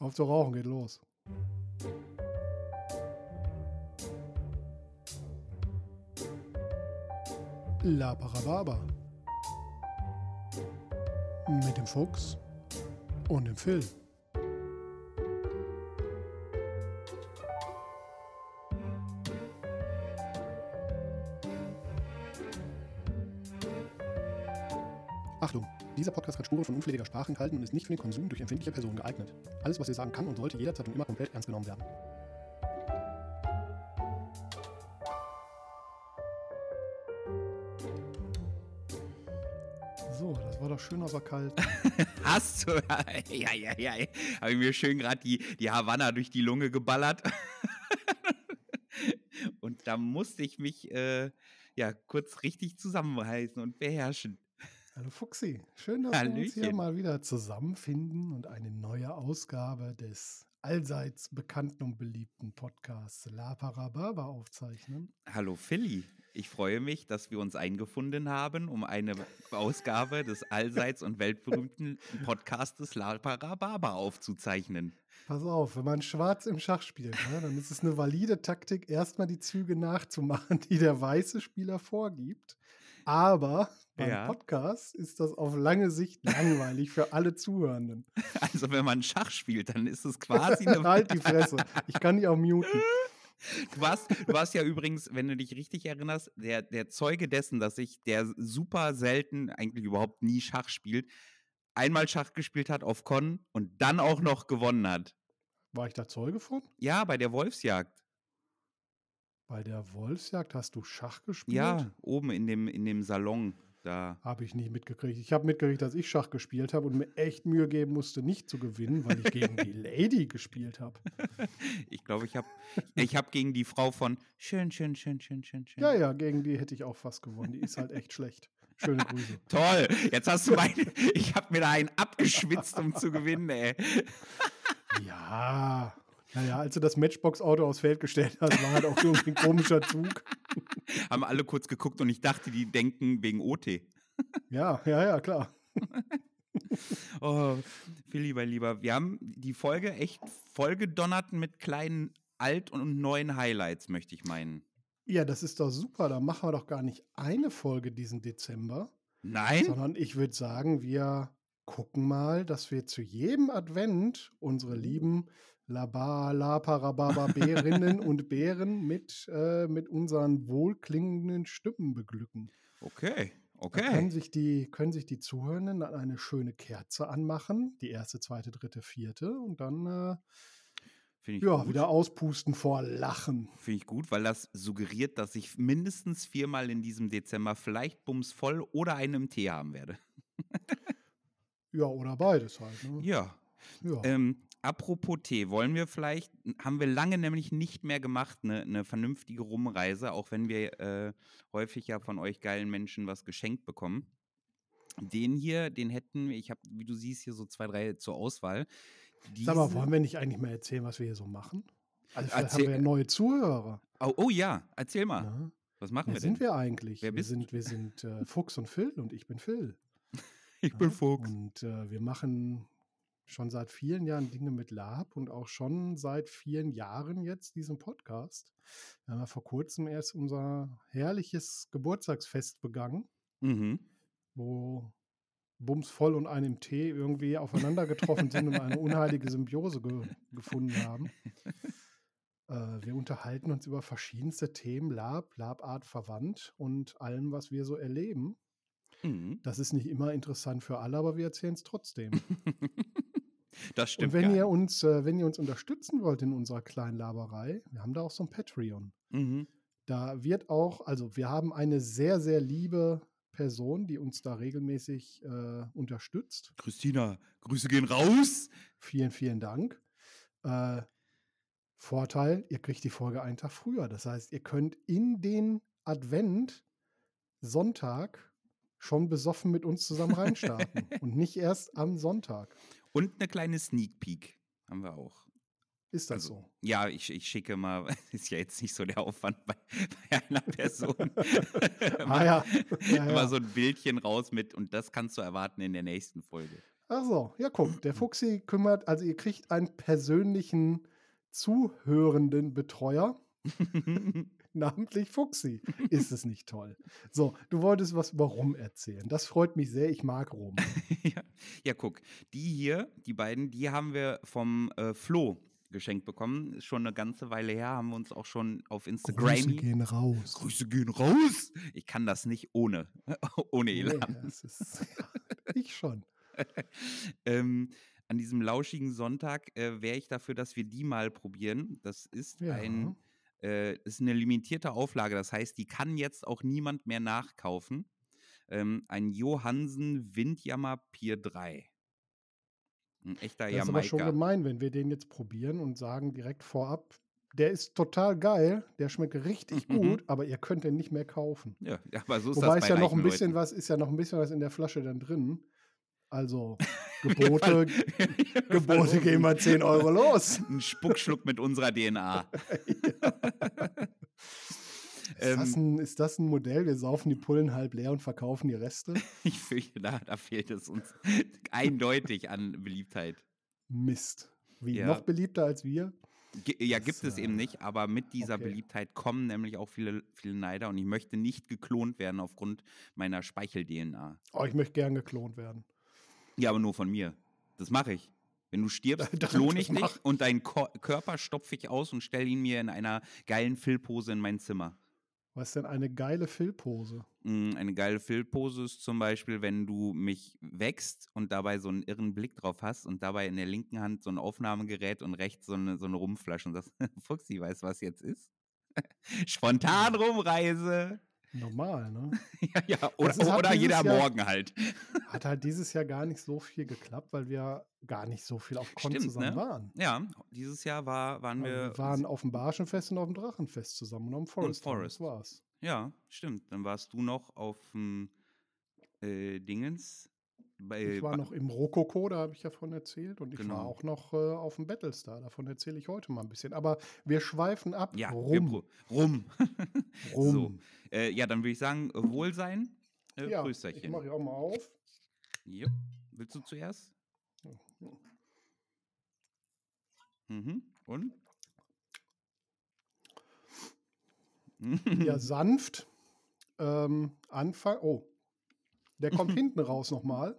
Auf zu rauchen geht los. La Parababa. Mit dem Fuchs und dem Phil. Spuren von unflätiger Sprache enthalten und ist nicht für den Konsum durch empfindliche Personen geeignet. Alles, was wir sagen kann und sollte jederzeit und immer komplett ernst genommen werden. So, das war doch schön, aber kalt. Hast du? Ja, ja, ja. Habe ich mir schön gerade die, die Havanna durch die Lunge geballert. und da musste ich mich äh, ja kurz richtig zusammenreißen und beherrschen. Hallo Fuxi, schön, dass wir uns hier Hallöchen. mal wieder zusammenfinden und eine neue Ausgabe des allseits bekannten und beliebten Podcasts La Parababa aufzeichnen. Hallo Philly. Ich freue mich, dass wir uns eingefunden haben, um eine Ausgabe des allseits und weltberühmten Podcastes La Parababa aufzuzeichnen. Pass auf, wenn man schwarz im Schach spielt, ne, dann ist es eine valide Taktik, erstmal die Züge nachzumachen, die der weiße Spieler vorgibt. Aber beim Ja. Podcast ist das auf lange Sicht langweilig für alle Zuhörenden. Also wenn man Schach spielt, dann ist es quasi eine halt die Fresse. Ich kann die auch muten. Du warst, du warst ja übrigens, wenn du dich richtig erinnerst, der, der Zeuge dessen, dass ich, der super selten, eigentlich überhaupt nie Schach spielt, einmal Schach gespielt hat auf Con und dann auch noch gewonnen hat. War ich da Zeuge von? Ja, bei der Wolfsjagd. Bei der Wolfsjagd hast du Schach gespielt? Ja, oben in dem, in dem Salon. Da. Habe ich nicht mitgekriegt. Ich habe mitgekriegt, dass ich Schach gespielt habe und mir echt Mühe geben musste, nicht zu gewinnen, weil ich gegen die Lady gespielt habe. Ich glaube, ich habe ich hab gegen die Frau von schön, schön, schön, schön, schön, schön. Ja, ja, gegen die hätte ich auch fast gewonnen. Die ist halt echt schlecht. Schöne Grüße. Toll, jetzt hast du meine, ich habe mir da einen abgeschwitzt, um zu gewinnen, ey. Ja. Naja, als du das Matchbox-Auto aufs Feld gestellt hast, war halt auch irgendwie ein komischer Zug. Haben alle kurz geguckt und ich dachte, die denken wegen OT. Ja, ja, ja, klar. Oh, Philly, mein Lieber, wir haben die Folge echt vollgedonnert mit kleinen alt- und neuen Highlights, möchte ich meinen. Ja, das ist doch super. Da machen wir doch gar nicht eine Folge diesen Dezember, Nein? sondern ich würde sagen, wir gucken mal, dass wir zu jedem Advent unsere lieben Laba, Laparababa-Bärinnen und Bären mit, äh, mit unseren wohlklingenden Stimmen beglücken. Okay, Da können okay. sich, die, können sich die Zuhörenden dann eine schöne Kerze anmachen, die erste, zweite, dritte, vierte und dann äh, ja, gut. wieder auspusten vor Lachen. Finde ich gut, weil das suggeriert, dass ich mindestens viermal in diesem Dezember vielleicht bums voll oder einen im Tee haben werde. Ja, oder beides halt. Ne? Ja. Ja. Ähm, apropos Tee, wollen wir vielleicht, haben wir lange nämlich nicht mehr gemacht, eine ne vernünftige Rumreise, auch wenn wir äh, häufig ja von euch geilen Menschen was geschenkt bekommen. Den hier, den hätten wir, ich habe, wie du siehst, hier so zwei, drei zur Auswahl. Sag mal, wollen wir nicht eigentlich mal erzählen, was wir hier so machen? Also vielleicht Erzähl- haben wir ja neue Zuhörer. oh, oh ja, erzähl mal. Ne? Was machen Wer wir sind denn? wir eigentlich? Wer wir sind, wir sind äh, Fuchs und Phil und ich bin Phil. Ich Ja? Und äh, wir machen schon seit vielen Jahren Dinge mit Lab und auch schon seit vielen Jahren jetzt diesen Podcast. Wir haben ja vor kurzem erst unser herrliches Geburtstagsfest begangen, Mhm. wo Bums voll und einem Tee irgendwie aufeinander getroffen sind und eine unheilige Symbiose ge gefunden haben. Äh, wir unterhalten uns über verschiedenste Themen, Lab, Labart verwandt und allem, was wir so erleben. Mhm. Das ist nicht immer interessant für alle, aber wir erzählen es trotzdem. Das stimmt. Und wenn ihr uns, äh, wenn ihr uns unterstützen wollt in unserer kleinen Laberei, wir haben da auch so ein Patreon. Mhm. Da wird auch, also wir haben eine sehr, sehr liebe Person, die uns da regelmäßig äh, unterstützt. Christina, Grüße gehen raus. Vielen, vielen Dank. Äh, Vorteil, ihr kriegt die Folge einen Tag früher. Das heißt, ihr könnt in den Advent Sonntag schon besoffen mit uns zusammen reinstarten und nicht erst am Sonntag. Und eine kleine Sneak Peek haben wir auch. Ist das Also, so? Ja, ich, ich schicke mal, ist ja jetzt nicht so der Aufwand bei, bei einer Person. Ah ja. ja, Immer ja. so ein Bildchen raus mit und das kannst du erwarten in der nächsten Folge. Ach so, ja, guck, der Fuchsi kümmert, also ihr kriegt einen persönlichen zuhörenden Betreuer, namentlich Fuchsi. Ist es nicht toll? So, du wolltest was über Rum erzählen. Das freut mich sehr, ich mag Rum. ja. ja, guck, die hier, die beiden, die haben wir vom äh, Flo geschenkt bekommen. Ist schon eine ganze Weile her, haben wir uns auch schon auf Instagram. Grüße gehen raus. Grüße gehen raus. Ich kann das nicht ohne, ohne Nee, Elan. das ist, ich schon. ähm, an diesem lauschigen Sonntag äh, wäre ich dafür, dass wir die mal probieren. Das ist Ja. ein äh, ist eine limitierte Auflage. Das heißt, die kann jetzt auch niemand mehr nachkaufen. Ähm, ein Johansen Windjammer Pier 3. Ein echter Das ist aber schon Jamaika. gemein, wenn wir den jetzt probieren und sagen direkt vorab, der ist total geil, der schmeckt richtig Mhm. gut, aber ihr könnt den nicht mehr kaufen. Ja, aber so ist Wobei das ist bei ja noch ein bisschen Leuten. was, ist ja noch ein bisschen was in der Flasche dann drin. Also Gebote, Gebote Verlosen. gehen mal 10 Euro los. Ein Spuckschluck mit unserer DNA. Ist, das Ähm, ein, ist das ein Modell? Wir saufen die Pullen halb leer und verkaufen die Reste? ich fürchte, da, da fehlt es uns eindeutig an Beliebtheit. Mist. Wie, Ja. noch beliebter als wir? Ge ja, Das, gibt es äh, eben nicht, aber mit dieser okay. Beliebtheit kommen nämlich auch viele, viele Neider und ich möchte nicht geklont werden aufgrund meiner Speichel-DNA. Oh, ich möchte gern geklont werden. Ja, aber nur von mir. Das mache ich. Wenn du stirbst, klone ich dich mach- und deinen Ko Körper stopfe ich aus und stelle ihn mir in einer geilen Füllpose in mein Zimmer. Was ist denn eine geile Phil-Pose? Mm, Eine geile Füllpose ist zum Beispiel, wenn du mich wächst und dabei so einen irren Blick drauf hast und dabei in der linken Hand so ein Aufnahmegerät und rechts so eine, so eine Rumflasche und sagst, Fuchsi, weißt du, was jetzt ist? Spontan Rumreise. Normal, ne? ja, ja, oder, ist- oder jeder Jahr- Morgen halt. Hat halt dieses Jahr gar nicht so viel geklappt, weil wir gar nicht so viel auf Con Stimmt, zusammen ne? waren. Ja, dieses Jahr war, waren Also wir. wir waren auf dem Barschenfest und auf dem Drachenfest zusammen und auf dem Forest. Town, Forest. Das war's. Ja, stimmt. Dann warst du noch auf dem äh, Dingens. Bei, Ich war noch im Rokoko, da habe ich ja von erzählt. Und ich war Genau. auch noch äh, auf dem Battlestar. Davon erzähle ich heute mal ein bisschen. Aber wir schweifen ab. ja, rum. rum. rum. So. Äh, ja, dann würde ich sagen, Wohlsein. Äh, ja, ich Prösterchen. mache ja auch mal auf. Jupp. Willst du zuerst? Mhm. Und? Ja, sanft. Ähm, Anfang. Oh. Der kommt hinten raus nochmal.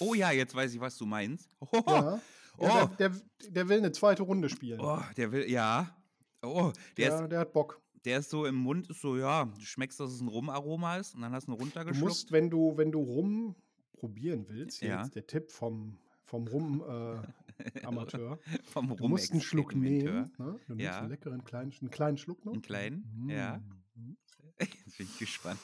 Oh ja, jetzt weiß ich, was du meinst. Oh, Ja. Oh. ja der, der, der will eine zweite Runde spielen. oh, der will, ja. Oh, der, der, ist, der hat Bock. Der ist so im Mund, ist so, ja, du schmeckst, dass es ein Rumaroma ist und dann hast du ihn Du runtergeschluckt. musst, wenn du, wenn du rum probieren willst, hier Ja. jetzt der Tipp vom, vom Rum-Amateur, vom du musst einen Schluck nehmen. Ne? Du nimmst Ja. einen leckeren kleinen, einen kleinen Schluck noch. Einen kleinen, ja. Mm. Jetzt bin ich gespannt.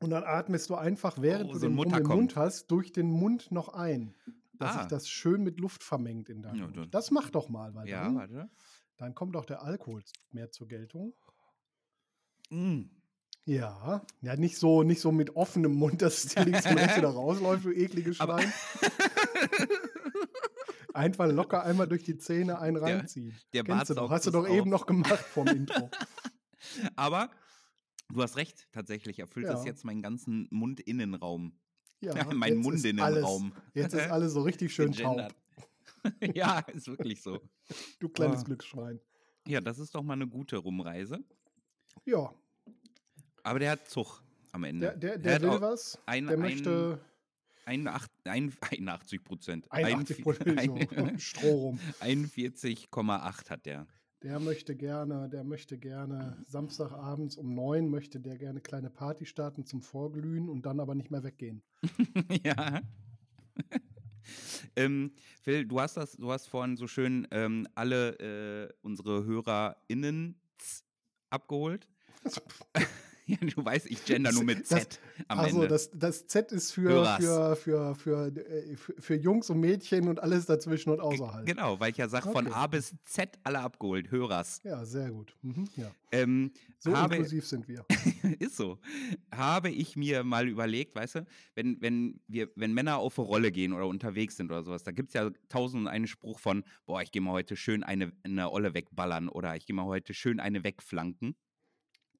Und dann atmest du einfach, während Oh, du so den Rum Mutter im kommt. Mund hast, durch den Mund noch ein. Dass Ah. sich das schön mit Luft vermengt in deinem Ja, Mund. Das mach doch mal, weil Ja, dann, warte. Dann kommt auch der Alkohol mehr zur Geltung. Mm. Ja, ja, nicht so, nicht so mit offenem Mund, dass es dir links und rechts wieder rausläuft, du ekliges Aber- Schwein. Einfach locker einmal durch die Zähne einen Der- reinziehen. der Kennst Bart du doch, hast du doch eben auf. noch gemacht vom Intro. Aber du hast recht, tatsächlich erfüllt Ja. jetzt meinen ganzen Mundinnenraum. Ja, mein Mundinnenraum. Jetzt ist alles so richtig schön taub. ja, ist wirklich so. du kleines Oh. Glücksschwein. Ja, das ist doch mal eine gute Rumreise. Ja, Aber der hat Zug am Ende. der, der, der hat will was. ein- der ein- möchte 81, ein- 81 Prozent. 81 Prozent rum. 41,8 hat der. Der möchte gerne, der möchte gerne Samstagabends um neun möchte der gerne kleine Party starten zum Vorglühen und dann aber nicht mehr weggehen. ja. Ähm, Phil, du hast das, du hast vorhin so schön ähm, alle äh, unsere HörerInnen abgeholt. ja, du weißt, ich gender nur mit Das- Z am Also Ende. das, das Z ist für, für, für, für, äh, für, für Jungs und Mädchen und alles dazwischen und außerhalb. Genau, weil ich ja sage, von Okay. A bis Z alle abgeholt, Hörers. Ja, sehr gut. Mhm, ja. Ähm, So habe, inklusiv sind wir. ist so. Habe ich mir mal überlegt, weißt du, wenn, wenn, wir, wenn Männer auf eine Rolle gehen oder unterwegs sind oder sowas, da gibt es ja tausend und einen Spruch von, boah, ich gehe mal heute schön eine, eine Olle wegballern oder ich gehe mal heute schön eine wegflanken,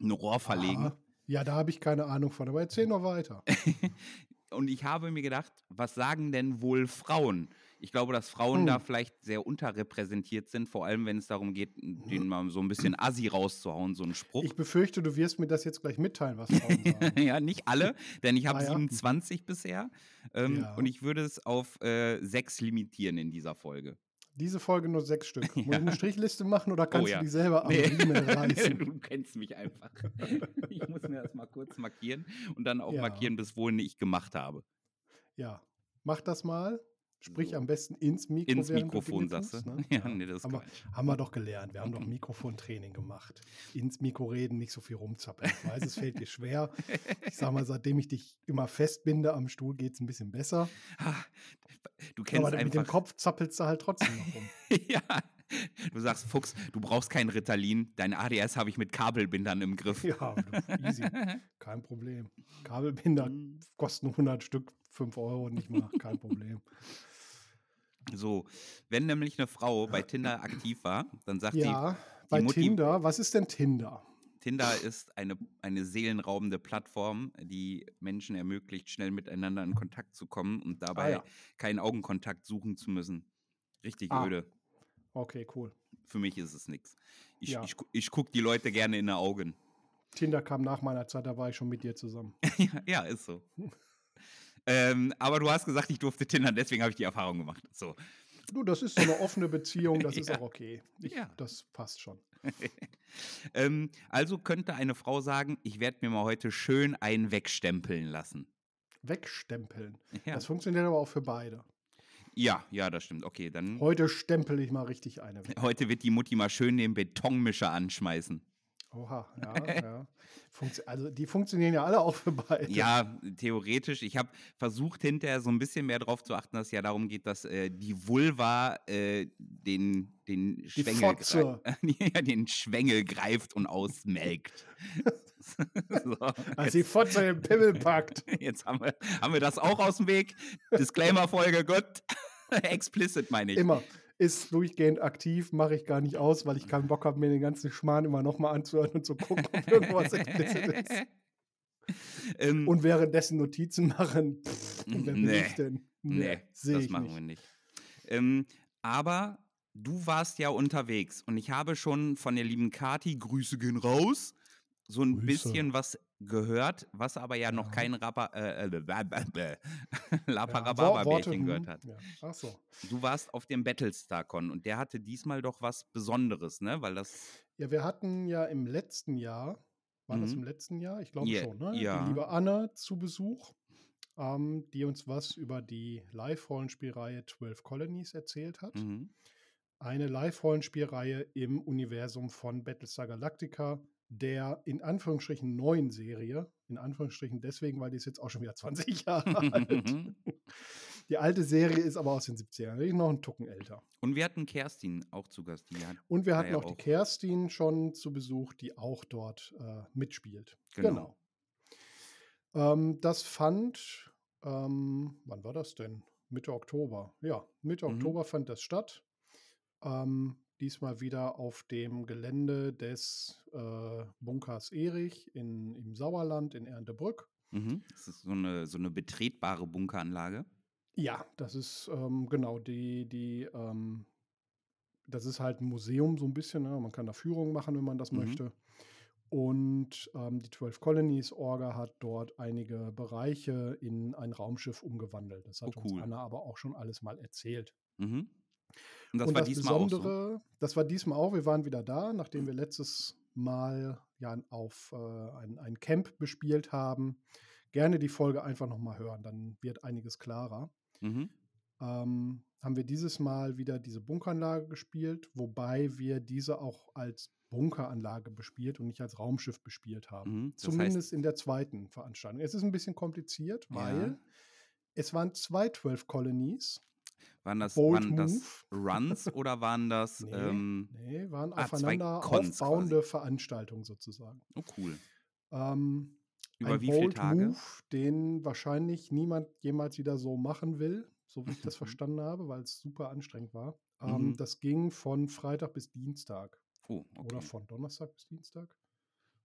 ein Rohr verlegen. Ah, ja, da habe ich keine Ahnung von, aber erzähl noch weiter. und ich habe mir gedacht, was sagen denn wohl Frauen? Ich glaube, dass Frauen da Hm. vielleicht sehr unterrepräsentiert sind, vor allem wenn es darum geht, denen mal so ein bisschen Assi rauszuhauen, so einen Spruch. Ich befürchte, du wirst mir das jetzt gleich mitteilen, was Frauen sagen. ja, nicht alle, denn ich habe Ah, ja. 27 bisher. Ähm, Ja. Und ich würde es auf äh, sechs limitieren in dieser Folge. Diese Folge nur sechs Stück. Muss ich Ja. eine Strichliste machen oder kannst ja. du die selber am Nee. Riemen reißen? du kennst mich einfach. Ich muss mir das mal kurz markieren und dann auch Ja. markieren, bis wohin ich gemacht habe. Ja, mach das mal. Sprich So. am besten ins Mikro. Ins Mikrofon, sagst du? ne? Ja, nee, das ist haben, wir, haben wir doch gelernt. Wir haben doch Mikrofontraining gemacht. Ins Mikro reden, nicht so viel rumzappeln. Ich weiß, es fällt dir schwer. Ich sag mal, seitdem ich dich immer festbinde am Stuhl, geht es ein bisschen besser. Du kennst Aber mit dem. Kopf zappelst du halt trotzdem noch rum. ja. Du sagst, Fuchs, du brauchst kein Ritalin. Dein ADS habe ich mit Kabelbindern im Griff. ja, easy. Kein Problem. Kabelbinder Mhm. kosten 100 Stück, 5 Euro, nicht mal. Kein Problem. So, wenn nämlich eine Frau bei Tinder aktiv war, dann sagt Ja, bei Mutti- Tinder, was ist denn Tinder? Tinder ist eine, eine seelenraubende Plattform, die Menschen ermöglicht, schnell miteinander in Kontakt zu kommen und dabei Ah, ja. keinen Augenkontakt suchen zu müssen. Richtig Ah. öde. Okay, cool. Für mich ist es nichts. Ich, Ja. ich, ich gucke die Leute gerne in die Augen. Tinder kam nach meiner Zeit, da war ich schon mit dir zusammen. ja, ja, ist so. ähm, aber du hast gesagt, ich durfte Tinder, deswegen habe ich die Erfahrung gemacht. So. Du, das ist so eine offene Beziehung, das ist Ja. auch okay. Ich, Ja. Das passt schon. Ähm, also könnte eine Frau sagen, ich werde mir mal heute schön einen wegstempeln lassen. Wegstempeln. Ja. Das funktioniert aber auch für beide. ja, ja, das stimmt. Okay, dann Heute stempel ich mal richtig eine weg. heute wird die Mutti mal schön den Betonmischer anschmeißen. Oha, ja, ja. Funktio also die funktionieren ja alle auch für beide. Ja, theoretisch. Ich habe versucht, hinterher so ein bisschen mehr darauf zu achten, dass es ja darum geht, dass äh, die Vulva äh, den, den, Schwengel ja, den Schwengel greift und ausmelkt. so, Als die Fotze den Pimmel packt. Jetzt haben wir, haben wir das auch aus dem Weg. Disclaimer-Folge, gut. Explicit meine ich. Immer. Ist durchgehend aktiv, mache ich gar nicht aus, weil ich keinen Bock habe, mir den ganzen Schmarrn immer nochmal anzuhören und zu gucken, ob irgendwas explizit ist. ähm, Und währenddessen Notizen machen. Pff, wer bin Nee. ich denn? nee, seh das machen nicht. wir nicht. Ähm, aber du warst ja unterwegs und ich habe schon von der lieben Kati, Grüße gehen raus, so ein Grüße. bisschen was gehört, was aber ja, noch Ja. kein Rapper, äh, äh, Ja, Laparababa-Bärchen Worte, gehört hat. Ja. Ach so. Du warst auf dem Battlestar-Con und der hatte diesmal doch was Besonderes, ne? Weil das Ja, wir hatten ja im letzten Jahr, war das Mhm. im letzten Jahr? Ich glaube Ja, schon, ne? ja. Die liebe Anne zu Besuch, ähm, die uns was über die Live-Rollenspielreihe 12 Colonies erzählt hat. Mhm. Eine Live-Rollenspielreihe im Universum von Battlestar Galactica, der in Anführungsstrichen neuen Serie. In Anführungsstrichen deswegen, weil die ist jetzt auch schon wieder 20 Jahre alt. Die alte Serie ist aber aus den 70ern. Die ist noch einen Tucken älter. Und wir hatten Kerstin auch zu Gast. Und wir hatten ja auch die auch- Kerstin schon zu Besuch, die auch dort äh, mitspielt. Genau. Ähm, das fand, ähm, wann war das denn? Mitte Oktober. Ja, Mitte Mhm. Oktober fand das statt. Ähm, diesmal wieder auf dem Gelände des äh, Bunkers Erich in, im Sauerland in Erntebrück. mhm. Das ist so eine, so eine betretbare Bunkeranlage. Ja, das ist ähm, genau die, die, ähm, das ist halt ein Museum so ein bisschen. Ne? Man kann da Führungen machen, wenn man das Mhm. möchte. Und ähm, die 12 Colonies Orga hat dort einige Bereiche in ein Raumschiff umgewandelt. Das hat Oh, uns cool. Anna aber auch schon alles mal erzählt. Mhm. Und das Und war das diesmal auch so. Besondere, das war diesmal auch, wir waren wieder da, nachdem wir letztes Mal ja auf äh, ein, ein Camp bespielt haben. Gerne die Folge einfach nochmal hören, dann wird einiges klarer. Mhm. ähm, haben wir dieses Mal wieder diese Bunkeranlage gespielt, wobei wir diese auch als Bunkeranlage bespielt und nicht als Raumschiff bespielt haben. Mhm. Zumindest heißt, in der zweiten Veranstaltung. Es ist ein bisschen kompliziert, Ja. weil es waren zwei 12 Colonies. Waren das, Bold waren das Runs oder waren das. Nee, Ähm, nee, waren ah, aufeinander Cons aufbauende Veranstaltungen sozusagen. oh, cool. Ähm, Über ein wie viele Tage? Move, den wahrscheinlich niemand jemals wieder so machen will, so wie ich das verstanden habe, weil es super anstrengend war. Ähm, Mhm. Das ging von Freitag bis Dienstag Oh, oder okay. von Donnerstag bis Dienstag.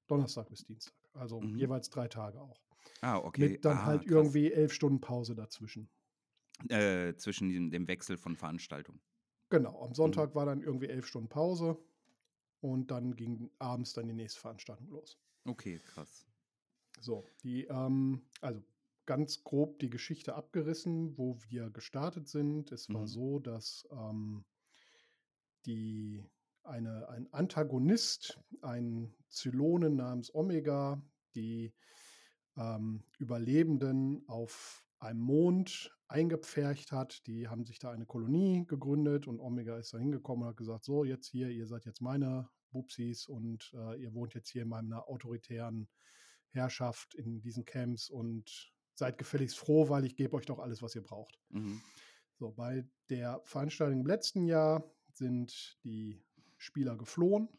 Donnerstag bis Dienstag, also Mhm. jeweils drei Tage auch. Ah, okay. Mit dann ah, halt krass. irgendwie elf Stunden Pause dazwischen. Äh, zwischen dem, dem Wechsel von Veranstaltungen. Genau, Mhm. am Sonntag war dann irgendwie elf Stunden Pause und dann ging abends dann die nächste Veranstaltung los. Okay, krass. So, die, ähm, also ganz grob die Geschichte abgerissen, wo wir gestartet sind. Es war Mhm. so, dass ähm, die, eine, ein Antagonist, ein Zylonen namens Omega, die ähm, Überlebenden auf einem Mond eingepfercht hat. Die haben sich da eine Kolonie gegründet und Omega ist da hingekommen und hat gesagt, so jetzt hier, ihr seid jetzt meine Bubsis und äh, ihr wohnt jetzt hier in meiner autoritären Herrschaft in diesen Camps und seid gefälligst froh, weil ich gebe euch doch alles, was ihr braucht. Mhm. So, bei der Veranstaltung im letzten Jahr sind die Spieler geflohen.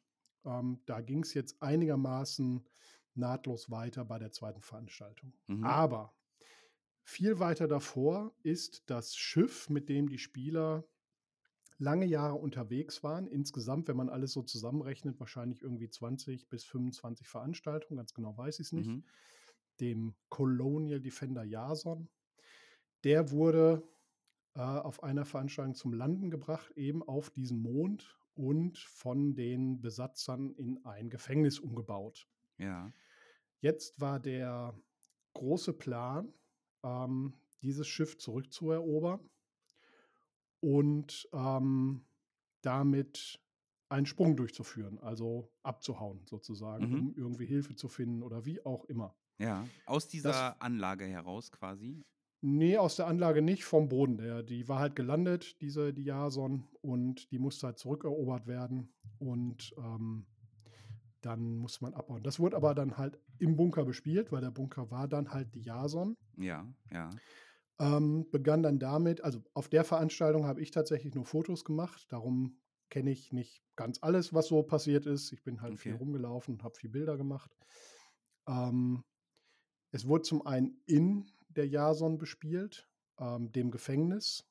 Ähm, da ging es jetzt einigermaßen nahtlos weiter bei der zweiten Veranstaltung. Mhm. Aber viel weiter davor ist das Schiff, mit dem die Spieler lange Jahre unterwegs waren. Insgesamt, wenn man alles so zusammenrechnet, wahrscheinlich irgendwie 20 bis 25 Veranstaltungen, ganz genau weiß ich es nicht. Mhm. Dem Colonial Defender Jason. Der wurde äh, auf einer Veranstaltung zum Landen gebracht, eben auf diesen Mond und von den Besatzern in ein Gefängnis umgebaut. Ja. Jetzt war der große Plan, ähm, dieses Schiff zurückzuerobern und ähm, damit einen Sprung durchzuführen, also abzuhauen sozusagen, Mhm. um irgendwie Hilfe zu finden oder wie auch immer. Ja. Aus dieser Anlage heraus quasi. Nee, aus der Anlage nicht, vom Boden. Der, die war halt gelandet, diese die Jason, und die musste halt zurückerobert werden. Und ähm, dann musste man abbauen. Das wurde aber dann halt im Bunker bespielt, weil der Bunker war dann halt die Jason. Ja, ja. Ähm, begann dann damit, also auf der Veranstaltung habe ich tatsächlich nur Fotos gemacht, darum kenne ich nicht ganz alles, was so passiert ist. Ich bin halt viel Okay. rumgelaufen und habe viel Bilder gemacht. Ähm, es wurde zum einen in der Jason bespielt, ähm, dem Gefängnis,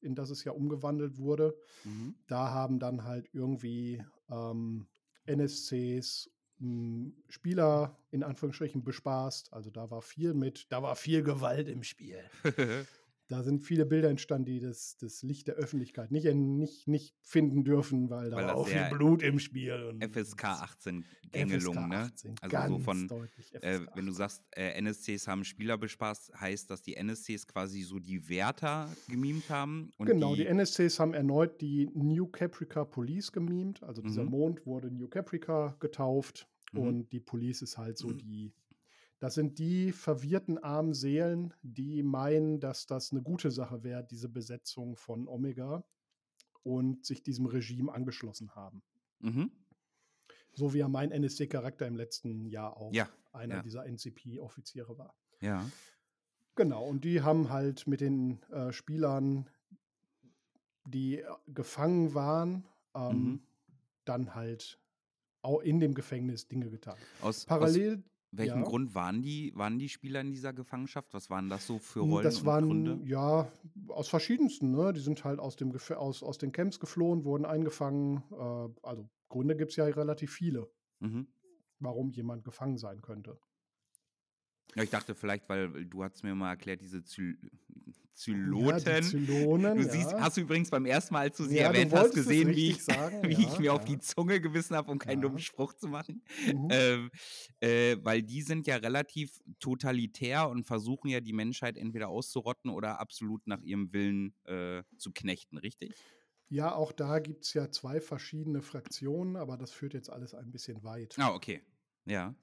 in das es ja umgewandelt wurde. Mhm. Da haben dann halt irgendwie ähm, NSCs m, Spieler in Anführungsstrichen bespaßt. Also da war viel mit, da war viel Gewalt im Spiel. Da sind viele Bilder entstanden, die das, das Licht der Öffentlichkeit nicht, nicht, nicht finden dürfen, weil da Weil war auch viel Blut im Spiel. Und FSK das- 18 FSK Gängelung, ne? 18, Also so von, deutlich Äh, FSK wenn du 18. sagst, äh, NSCs haben Spieler bespaßt, heißt, dass die NSCs quasi so die Wärter gemimt haben. Genau, die, die, NSCs haben erneut die New Caprica Police gemimt. Also dieser Mhm. Mond wurde New Caprica getauft Mhm. und die Police ist halt so die. Das sind die verwirrten armen Seelen, die meinen, dass das eine gute Sache wäre, diese Besetzung von Omega und sich diesem Regime angeschlossen haben. Mhm. So wie ja mein NSC-Charakter im letzten Jahr auch Ja, einer ja. dieser NCP-Offiziere war. Ja. Genau, und die haben halt mit den äh, Spielern, die äh, gefangen waren, ähm, Mhm. dann halt auch in dem Gefängnis Dinge getan. Aus, aus Welchem ja. Grund waren die, waren die Spieler in dieser Gefangenschaft? Was waren das so für Rollen das und waren Gründe? ja aus verschiedensten, ne? Die sind halt aus, dem Gef aus, aus den Camps geflohen, wurden eingefangen. Äh, also Gründe gibt es ja relativ viele, Mhm. warum jemand gefangen sein könnte. Ja, ich dachte vielleicht, weil du hast mir mal erklärt, diese Zy Ja, Zyloten. Zylonen, Du siehst, ja. hast du übrigens beim ersten Mal, als du sie Ja, du erwähnt hast, gesehen, wie, ich, sagen, wie ich ja, mir auf ja. die Zunge gebissen habe, um keinen Ja. dummen Spruch zu machen. Mhm. Ähm, äh, weil die sind ja relativ totalitär und versuchen ja die Menschheit entweder auszurotten oder absolut nach ihrem Willen äh, zu knechten, richtig? Ja, auch da gibt es ja zwei verschiedene Fraktionen, aber das führt jetzt alles ein bisschen weit. Ah, okay. Ja.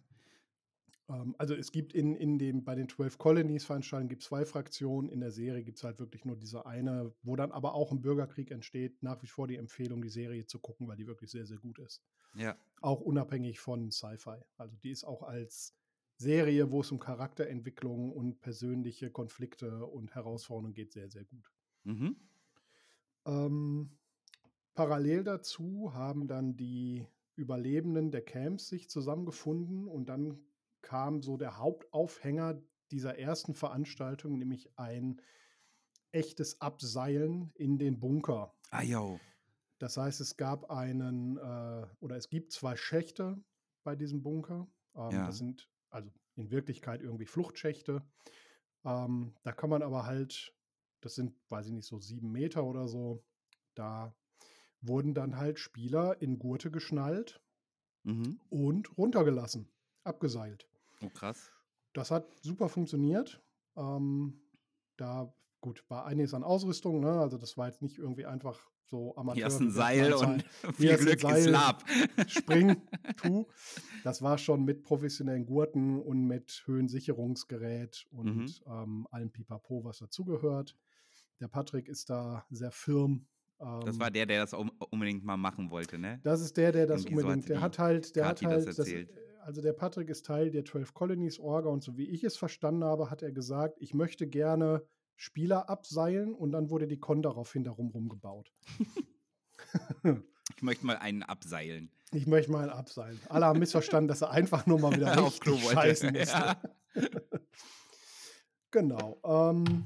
Ähm, also es gibt in, in dem, bei den 12 Colonies Veranstaltungen gibt es zwei Fraktionen. In der Serie gibt es halt wirklich nur diese eine, wo dann aber auch ein Bürgerkrieg entsteht. Nach wie vor die Empfehlung, die Serie zu gucken, weil die wirklich sehr, sehr gut ist. Ja. Auch unabhängig von Sci-Fi. Also die ist auch als Serie, wo es um Charakterentwicklung und persönliche Konflikte und Herausforderungen geht, sehr, sehr gut. Mhm. Ähm, parallel dazu haben dann die Überlebenden der Camps sich zusammengefunden und dann kam so der Hauptaufhänger dieser ersten Veranstaltung, nämlich ein echtes Abseilen in den Bunker. Ah, yo. Das heißt, es gab einen äh, oder es gibt zwei Schächte bei diesem Bunker. Ähm, Ja. Das sind also in Wirklichkeit irgendwie Fluchtschächte. Ähm, da kann man aber halt, das sind, weiß ich nicht, so sieben Meter oder so, da wurden dann halt Spieler in Gurte geschnallt Mhm. und runtergelassen, abgeseilt. Oh, krass. Das hat super funktioniert. Ähm, da, gut, war einiges an Ausrüstung, ne? Also das war jetzt nicht irgendwie einfach so Amateur. Hier hast ein Seil und viel Glück Seil. ist Lab. Spring, tu. Das war schon mit professionellen Gurten und mit Höhensicherungsgerät und Mhm. ähm, allem Pipapo, was dazugehört. Der Patrick ist da sehr firm. Das Ähm, war der, der das un- unbedingt mal machen wollte, ne? das ist der, der das Irgendwie so unbedingt, hatte der hat halt, der Kathi hat das halt, das, erzählt. Also der Patrick ist Teil der 12 Colonies Orga und so wie ich es verstanden habe, hat er gesagt, ich möchte gerne Spieler abseilen und dann wurde die Con daraufhin darum rumgebaut. Ich möchte mal einen abseilen. Ich möchte mal abseilen. Alle haben missverstanden, dass er einfach nur mal wieder Auf Klo scheißen musste. Ja. Genau. Ähm,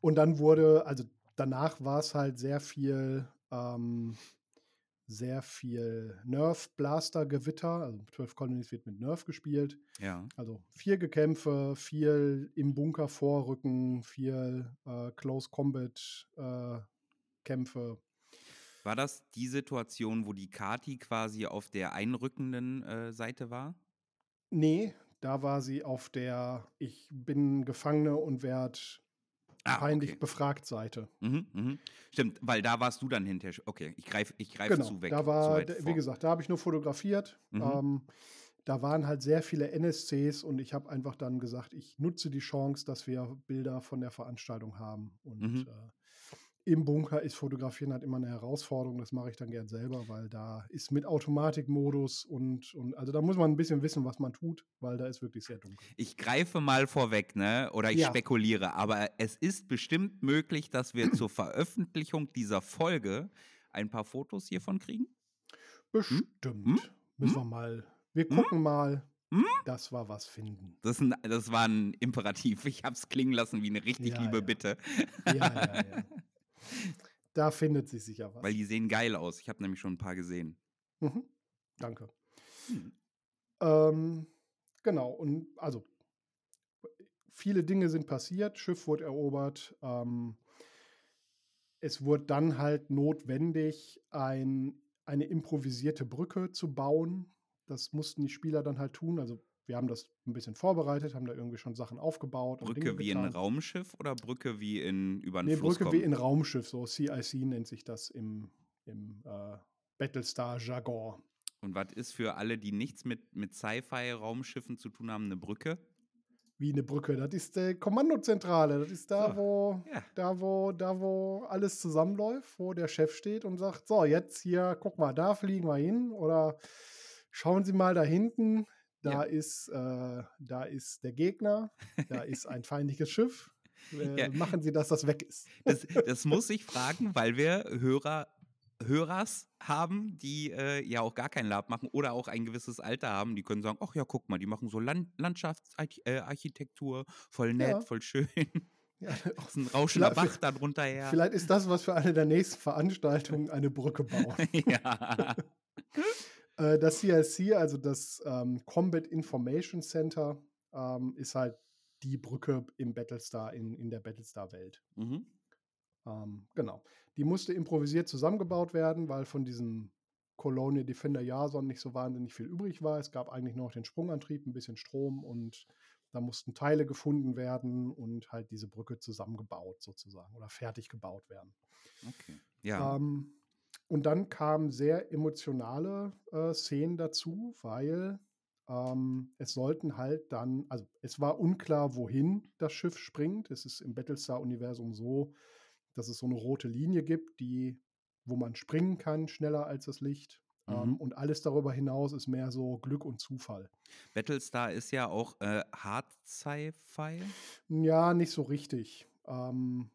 und dann wurde, also danach war es halt sehr viel, ähm, sehr viel Nerf-Blaster-Gewitter. Also 12 Colonies wird mit Nerf gespielt. Ja. Also viel Gekämpfe, viel im Bunker vorrücken, viel äh, Close Combat äh, Kämpfe. War das die Situation, wo die Kati quasi auf der einrückenden äh, Seite war? Nee, da war sie auf der Ich bin Gefangene und werde Ah, peinlich okay. befragt Seite. Mhm, mhm. Stimmt, weil da warst du dann hinterher. Okay, ich greife ich greif Genau, zu weg. da war, wie gesagt, da habe ich nur fotografiert. Mhm. Ähm, da waren halt sehr viele NSCs und ich habe einfach dann gesagt, ich nutze die Chance, dass wir Bilder von der Veranstaltung haben. Und Mhm. äh, im Bunker ist Fotografieren halt immer eine Herausforderung. Das mache ich dann gern selber, weil da ist mit Automatikmodus und, und also da muss man ein bisschen wissen, was man tut, weil da ist wirklich sehr dunkel. Ich greife mal vorweg, ne? Oder ich Ja. spekuliere, aber es ist bestimmt möglich, dass wir zur Veröffentlichung dieser Folge ein paar Fotos hiervon kriegen. Bestimmt. Hm? Müssen Hm? wir mal. Wir Hm? gucken mal, Hm? dass wir was finden. Das, ist ein, das war ein Imperativ. Ich hab's klingen lassen wie eine richtig Ja, liebe ja. Bitte. Ja, ja, ja. Da findet sich sicher was. Weil die sehen geil aus. Ich habe nämlich schon ein paar gesehen. Mhm. Danke. Hm. Ähm, genau, und also viele Dinge sind passiert, Schiff wurde erobert. Ähm, es wurde dann halt notwendig, ein, eine improvisierte Brücke zu bauen. Das mussten die Spieler dann halt tun. Also wir haben das ein bisschen vorbereitet, haben da irgendwie schon Sachen aufgebaut. Brücke wie in. Raumschiff oder Brücke wie in über einen Nee, Fluss Brücke wie kommen? in Raumschiff, so CIC nennt sich das im, im äh, Battlestar-Jargon. Und was ist für alle, die nichts mit, mit Sci-Fi-Raumschiffen zu tun haben, eine Brücke? Wie eine Brücke. Das ist die Kommandozentrale. Das ist da, So, wo, ja. da, wo, da, wo alles zusammenläuft, wo der Chef steht und sagt: So, jetzt hier, guck mal, da fliegen wir hin. Oder schauen Sie mal da hinten. Da Ja. ist, äh, da ist der Gegner, da ist ein feindliches Schiff. Äh, Ja. Machen Sie, dass das weg ist. Das, das muss ich fragen, weil wir Hörer, Hörers haben, die äh, ja auch gar kein Lab machen oder auch ein gewisses Alter haben, die können sagen, ach ja, guck mal, die machen so Land Landschaftsarchitektur, voll nett, Ja. voll schön. Ja, ist ein rauschender Bach da drunter her. Vielleicht ist das was für eine der nächsten Veranstaltungen, eine Brücke bauen. ja. Äh, das CIC, also das ähm, Combat Information Center, ähm, ist halt die Brücke im Battlestar, in, in der Battlestar-Welt. Mhm. Ähm, genau. Die musste improvisiert zusammengebaut werden, weil von diesem Colonial Defender Jason nicht so wahnsinnig viel übrig war. Es gab eigentlich nur noch den Sprungantrieb, ein bisschen Strom und da mussten Teile gefunden werden und halt diese Brücke zusammengebaut sozusagen oder fertig gebaut werden. Okay. Ja. Ähm, und dann kamen sehr emotionale äh, Szenen dazu, weil ähm, es sollten halt dann, also es war unklar, wohin das Schiff springt. Es ist im Battlestar-Universum so, dass es so eine rote Linie gibt, die, wo man springen kann, schneller als das Licht. Ähm, Mhm. und alles darüber hinaus ist mehr so Glück und Zufall. Battlestar ist ja auch äh, Hard Sci-Fi. Ja, nicht so richtig. Ähm,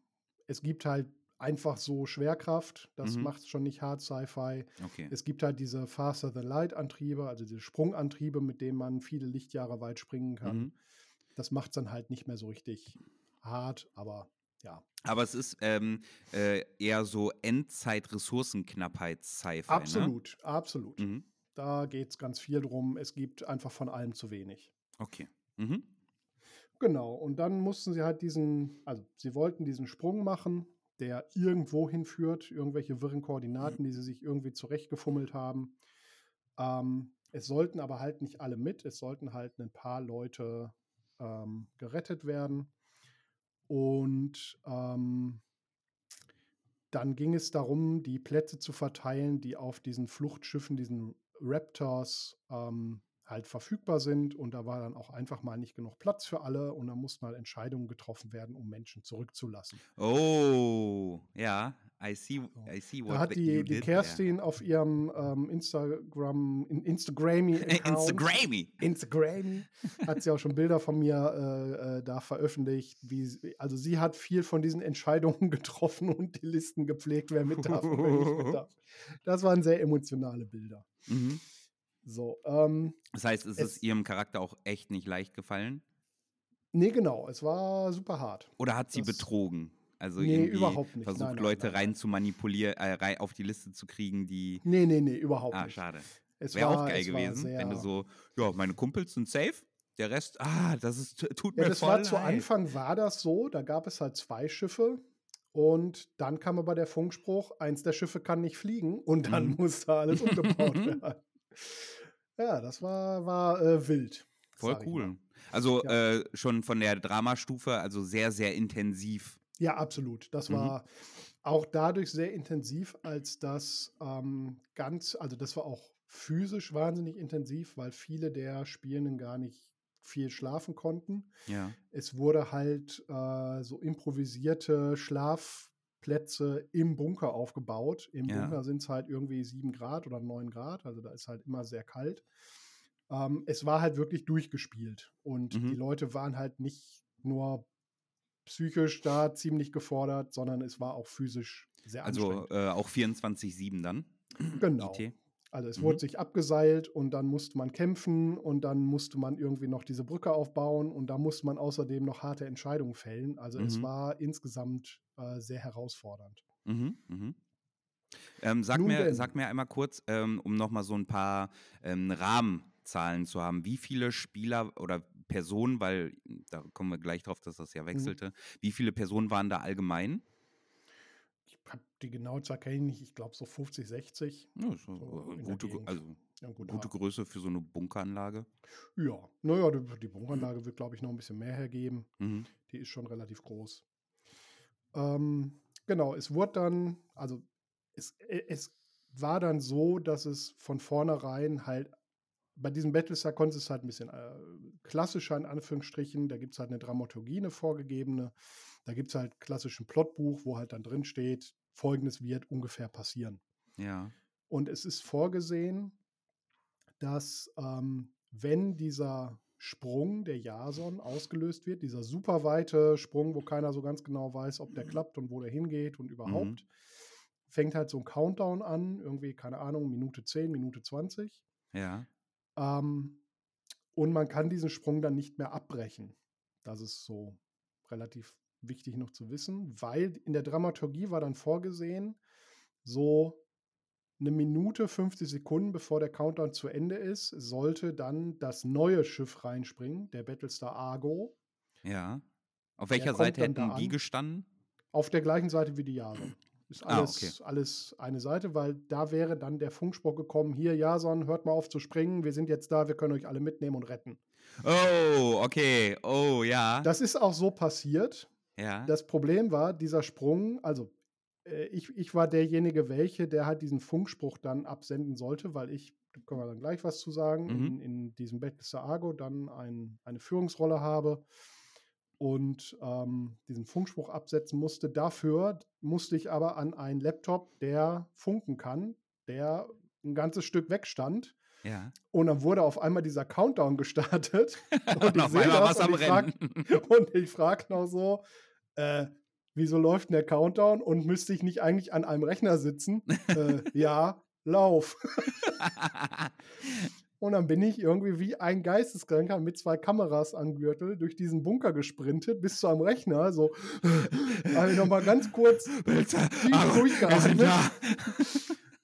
es gibt halt einfach so Schwerkraft, das Mhm. macht es schon nicht hart Sci-Fi. Okay. Es gibt halt diese Faster than Light Antriebe, also diese Sprungantriebe, mit denen man viele Lichtjahre weit springen kann. Mhm. Das macht es dann halt nicht mehr so richtig hart, aber ja. Aber es ist ähm, äh, eher so Endzeit-Ressourcenknappheit-Sci-Fi. absolut, absolut. Ne? Mhm. Da geht es ganz viel drum. Es gibt einfach von allem zu wenig. Okay. Mhm. Genau, und dann mussten sie halt diesen, also sie wollten diesen Sprung machen, der irgendwo hinführt, irgendwelche wirren Koordinaten, die sie sich irgendwie zurechtgefummelt haben. Ähm, es sollten aber halt nicht alle mit, es sollten halt ein paar Leute ähm, gerettet werden. Und ähm, dann ging es darum, die Plätze zu verteilen, die auf diesen Fluchtschiffen, diesen Raptors, ähm, halt verfügbar sind. Und da war dann auch einfach mal nicht genug Platz für alle. Und da mussten halt Entscheidungen getroffen werden, um Menschen zurückzulassen. Oh, ja. I see, I see what Da hat die, you die did Kerstin auf ihrem ähm, Instagram, in Instagrammy Instagrammy. Instagrammy hat sie auch schon Bilder von mir äh, äh, da veröffentlicht. Wie, also sie hat viel von diesen Entscheidungen getroffen und die Listen gepflegt, wer mit darf wer nicht mit darf. Das waren sehr emotionale Bilder. Mhm. So, ähm, Das heißt, es, Es- ist ihrem Charakter auch echt nicht leicht gefallen? nee, genau, es war super hart. Oder hat sie Das- betrogen? Also Nee, irgendwie überhaupt nicht. versucht, Nein, nein, Leute nein, rein zu manipulieren, äh, rein auf die Liste zu kriegen, die. Nee, nee, nee, überhaupt Ah, nicht. schade. Es Wäre auch geil gewesen, wenn du so, ja, meine Kumpels sind safe, der Rest, ah, das ist, tut mir Ja, das voll war zu leid. Anfang war das so, da gab es halt zwei Schiffe und dann kam aber der Funkspruch, eins der Schiffe kann nicht fliegen und dann Mhm. musste alles umgebaut werden. Ja, das war, war äh, wild. Voll cool. Also Ja. äh, schon von der Dramastufe, also sehr, sehr intensiv. Ja, absolut. Das Mhm. war auch dadurch sehr intensiv, als das ähm, ganz, also das war auch physisch wahnsinnig intensiv, weil viele der Spielenden gar nicht viel schlafen konnten. Ja. Es wurde halt äh, so improvisierte Schlafplätze im Bunker aufgebaut. Im Ja. Bunker sind es halt irgendwie 7 Grad oder 9 Grad, also da ist halt immer sehr kalt. Ähm, es war halt wirklich durchgespielt und Mhm. die Leute waren halt nicht nur psychisch da ziemlich gefordert, sondern es war auch physisch sehr Also anstrengend. äh, auch 24-7 dann. Genau. IT. Also es Mhm. wurde sich abgeseilt und dann musste man kämpfen und dann musste man irgendwie noch diese Brücke aufbauen und da musste man außerdem noch harte Entscheidungen fällen. Also es Mhm. war insgesamt äh, sehr herausfordernd. Mhm, mhm. Ähm, sag, Nun mir, denn. sag mir einmal kurz, ähm, um nochmal so ein paar ähm, Rahmenzahlen zu haben, wie viele Spieler oder Personen, weil da kommen wir gleich drauf, dass das ja wechselte, wie viele Personen waren da allgemein? Habe die genaue Zahl kenne ich nicht, ich glaube so 50, 60. Ja, ist so, So äh, gute, also Ja, gut, gute. Größe für so eine Bunkeranlage. ja, naja, die, Bunkeranlage wird, glaube ich, noch ein bisschen mehr hergeben. Mhm. Die ist schon relativ groß. Ähm, genau, es wurde dann, also es, äh, es war dann so, dass es von vornherein halt, bei diesem Battlestar konnte es halt ein bisschen äh, klassischer in Anführungsstrichen, da gibt es halt eine Dramaturgie, eine vorgegebene, da gibt es halt klassischen Plotbuch, wo halt dann drin steht, folgendes wird ungefähr passieren. Ja. Und es ist vorgesehen, dass ähm, wenn dieser Sprung der Jason ausgelöst wird, dieser super weite Sprung, wo keiner so ganz genau weiß, ob der klappt und wo der hingeht und überhaupt, fängt halt so ein Countdown an, irgendwie, keine Ahnung, Minute 10, Minute 20. Ja. Ähm, und man kann diesen Sprung dann nicht mehr abbrechen. Das ist so relativ wichtig noch zu wissen, weil in der Dramaturgie war dann vorgesehen, so eine Minute, 50 Sekunden, bevor der Countdown zu Ende ist, sollte dann das neue Schiff reinspringen, der Battlestar Argo, Ja. Auf welcher kommt Seite da hätten die an. gestanden? auf der gleichen Seite wie die Jason. Ist Ah, alles, alles eine Seite, weil da wäre dann der Funkspruch gekommen, hier Jason, hört mal auf zu springen, wir sind jetzt da, wir können euch alle mitnehmen und retten. Oh, okay. Oh, ja. Das ist auch so passiert. Ja. Das Problem war, dieser Sprung, also äh, ich, ich war derjenige, welche, der halt diesen Funkspruch dann absenden sollte, weil ich, da können wir dann gleich was zu sagen, Mhm. in, in diesem Battlestar Argo dann ein, eine Führungsrolle habe und ähm, diesen Funkspruch absetzen musste. Dafür musste ich aber an einen Laptop, der funken kann, der ein ganzes Stück wegstand. Ja. Und dann wurde auf einmal dieser Countdown gestartet. Und einmal was am und ich frag, und ich frage noch so, äh, wieso läuft denn der Countdown und müsste ich nicht eigentlich an einem Rechner sitzen? äh, ja, lauf. Und dann bin ich irgendwie wie ein Geisteskranker mit zwei Kameras am Gürtel durch diesen Bunker gesprintet bis zu einem Rechner. So, habe ich nochmal ganz kurz tief durchgeatmet.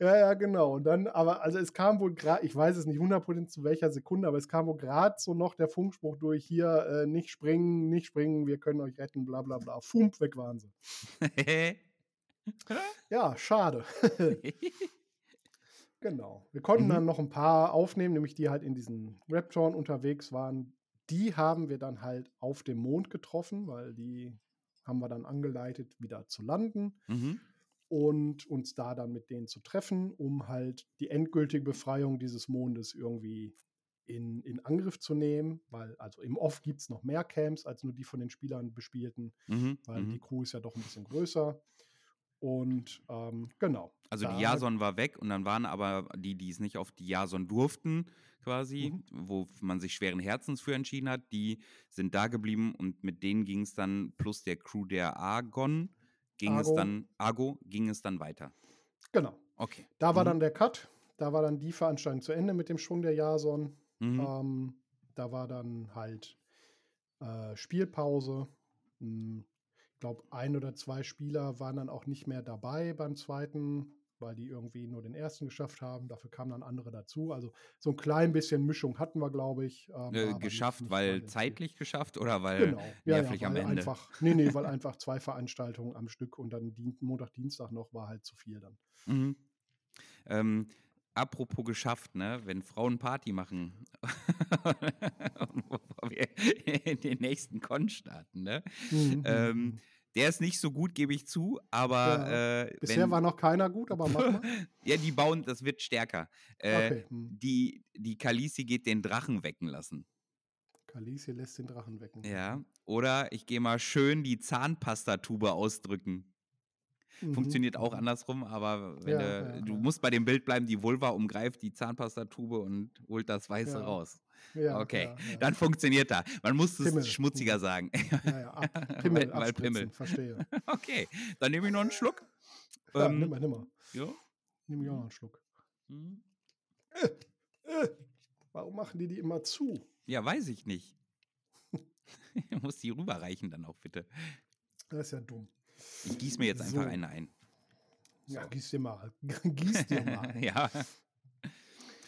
Ja, ja, genau. Und dann, aber, also es kam wohl gerade, ich weiß es nicht 100% zu welcher Sekunde, aber es kam wohl gerade so noch der Funkspruch durch, hier, äh, nicht springen, nicht springen, wir können euch retten, bla bla bla. Fump, weg waren sie. ja, schade. genau. Wir konnten Mhm. dann noch ein paar aufnehmen, nämlich die halt in diesen Raptoren unterwegs waren. Die haben wir dann halt auf dem Mond getroffen, weil die haben wir dann angeleitet, wieder zu landen Mhm. Und uns da dann mit denen zu treffen, um halt die endgültige Befreiung dieses Mondes irgendwie in, in Angriff zu nehmen, weil also im Off gibt es noch mehr Camps als nur die von den Spielern bespielten, Mhm. weil die Mhm. Crew ist ja doch ein bisschen größer. Und ähm, genau. Also die Jason war weg und dann waren aber die, die es nicht auf die Jason durften, quasi, Mhm. wo man sich schweren Herzens für entschieden hat, die sind da geblieben und mit denen ging es dann, plus der Crew der Argon, ging es Argo. dann, Argo, ging es dann weiter. Genau. Okay. Da war Mhm. dann der Cut. Da war dann die Veranstaltung zu Ende mit dem Schwung der Jason. Mhm. Ähm, da war dann halt äh, Spielpause. Hm, Ich glaube, ein oder zwei Spieler waren dann auch nicht mehr dabei beim zweiten, weil die irgendwie nur den ersten geschafft haben. Dafür kamen dann andere dazu. Also so ein klein bisschen Mischung hatten wir, glaube ich. ähm, Äh, aber nicht- geschafft, nicht weil zeitlich geschafft oder weil Genau, ja, ja, nervlich am weil Ende? einfach, nee, nee, weil einfach zwei Veranstaltungen am Stück und dann Montag, Dienstag noch war halt zu viel dann. Mhm. Ähm, apropos geschafft, ne? Wenn Frauen Party machen, bevor wir in den nächsten Con starten, ne? Mhm, Ähm, mhm. Der ist nicht so gut, gebe ich zu, aber äh, Bisher wenn, war noch keiner gut, aber mach mal. ja, die bauen, das wird stärker. Äh, Okay. hm. Die, die Kalisi geht den Drachen wecken lassen. Kalisi lässt den Drachen wecken. Ja. Oder ich gehe mal schön die Zahnpastatube ausdrücken. Mhm, Funktioniert auch andersrum, aber wenn Ja, du, ja, du ja. musst bei dem Bild bleiben, die Vulva umgreift die Zahnpastatube und holt das Weiße Ja. raus. Ja, okay, ja, ja. dann funktioniert das. Man muss Pimmel. es schmutziger Mhm. sagen. Ja, Pimmel, Weil- Pimmel. verstehe. okay, dann nehme ich noch einen Schluck. Ja, Ähm, nimm mal, nimm mal. ja. Nimm ich auch noch einen Schluck. Mhm. Äh, warum machen die die immer zu? Ja, weiß ich nicht. du musst die rüberreichen dann auch bitte. Das ist ja dumm. Ich gieße mir jetzt einfach So. eine ein. Ja, gieß dir mal. Gieß dir mal. ja.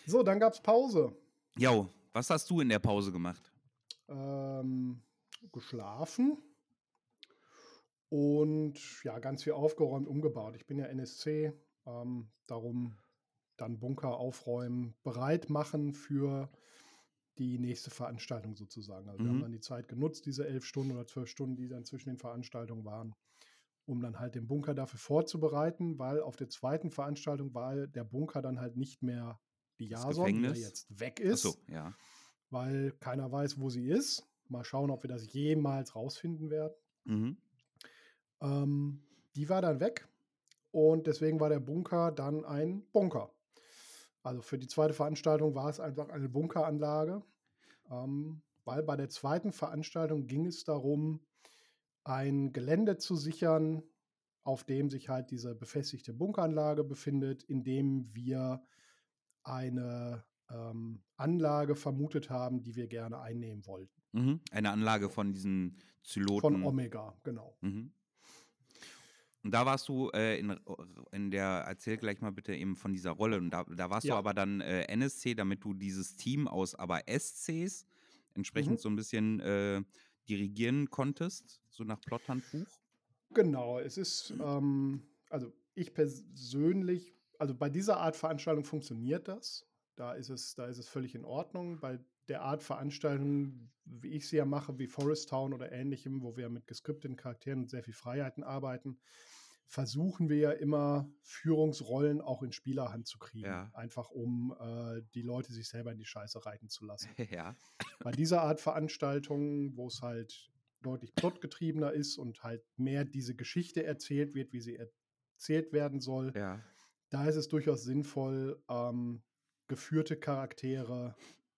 So, dann gab's Pause. Jo, was hast du in der Pause gemacht? Ähm, geschlafen und ja, ganz viel aufgeräumt, umgebaut. Ich bin ja NSC, ähm, darum dann Bunker aufräumen, bereit machen für die nächste Veranstaltung sozusagen. Also wir Mhm. haben dann die Zeit genutzt, diese elf Stunden oder zwölf Stunden, die dann zwischen den Veranstaltungen waren, um dann halt den Bunker dafür vorzubereiten, weil auf der zweiten Veranstaltung war der Bunker dann halt nicht mehr die Jason, Gefängnis? jetzt weg ist Achso, ja. weil keiner weiß, wo sie ist. Mal schauen, ob wir das jemals rausfinden werden. Mhm. Ähm, die war dann weg und deswegen war der Bunker dann ein Bunker. Also für die zweite Veranstaltung war es einfach eine Bunkeranlage, ähm, weil bei der zweiten Veranstaltung ging es darum, ein Gelände zu sichern, auf dem sich halt diese befestigte Bunkeranlage befindet, in dem wir eine ähm, Anlage vermutet haben, die wir gerne einnehmen wollten. Mhm. Eine Anlage von diesen Zyloten. Von Omega, genau. Mhm. Und da warst du äh, in, in der, erzähl gleich mal bitte eben von dieser Rolle. Und da, da warst du Ja. aber dann äh, NSC, damit du dieses Team aus aber SCs entsprechend Mhm. so ein bisschen äh, dirigieren konntest, so nach Plothandbuch. Genau, es ist, ähm, also ich persönlich, also bei dieser Art Veranstaltung funktioniert das. Da ist es, da ist es völlig in Ordnung. Bei der Art Veranstaltung, wie ich sie ja mache, wie Forest Town oder ähnlichem, wo wir mit geskripteten Charakteren und sehr viel Freiheiten arbeiten, versuchen wir ja immer Führungsrollen auch in Spielerhand zu kriegen. Ja. Einfach um äh, die Leute sich selber in die Scheiße reiten zu lassen. ja. Bei dieser Art Veranstaltungen, wo es halt deutlich plotgetriebener ist und halt mehr diese Geschichte erzählt wird, wie sie erzählt werden soll, Ja. Da ist es durchaus sinnvoll, ähm, geführte Charaktere,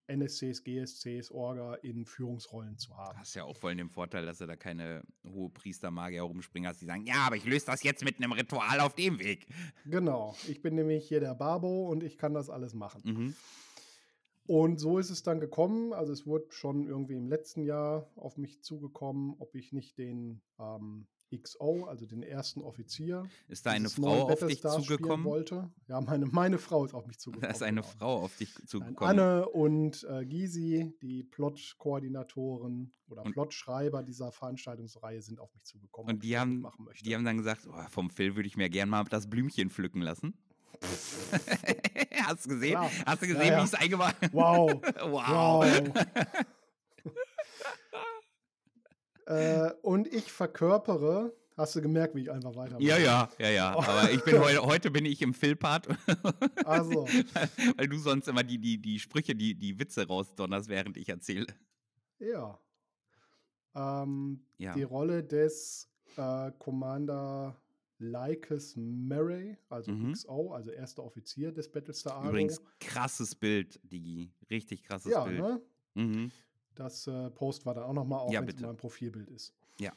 NSCs, GSCs, Orga in Führungsrollen zu haben. Hast ja auch voll den Vorteil, dass du da keine hohe Priestermagier rumspringen hast, die sagen, ja, aber ich löse das jetzt mit einem Ritual auf dem Weg. Genau, ich bin nämlich hier der Barbo und ich kann das alles machen. Mhm. Und so ist es dann gekommen. Also es wurde schon irgendwie im letzten Jahr auf mich zugekommen, ob ich nicht den ähm, XO, also den ersten Offizier. Ist da eine Frau auf dich zugekommen? Wollte. Ja, meine, meine Frau ist auf mich zugekommen. Da ist eine genau. Frau auf dich zugekommen. Anne und äh, Gysi, die Plot-Koordinatoren oder Plotschreiber dieser Veranstaltungsreihe, sind auf mich zugekommen. Und die haben- machen möchte. Die haben dann gesagt, oh, vom Phil würde ich mir gerne mal das Blümchen pflücken lassen. Hast du gesehen? Klar. Hast du Ja, gesehen, ja. wie ich es eingemacht Wow. Wow. Wow. Äh, und ich verkörpere, hast du gemerkt, wie ich einfach weiter Ja, ja, ja, ja. Oh. Aber ich bin heute, heute bin ich im Phil-Part, Also, weil du sonst immer die, die, die Sprüche, die, die Witze rausdonnerst, während ich erzähle. ja. Ähm, Ja. Die Rolle des äh, Commander Lycus Murray, also Mhm. XO, also erster Offizier des Battlestar Argo. Übrigens, krasses Bild, Digi. Richtig krasses ja, Bild. ne? Mhm. Das äh, Post war dann auch nochmal, auch Ja, wenn es mein Profilbild ist. Ja.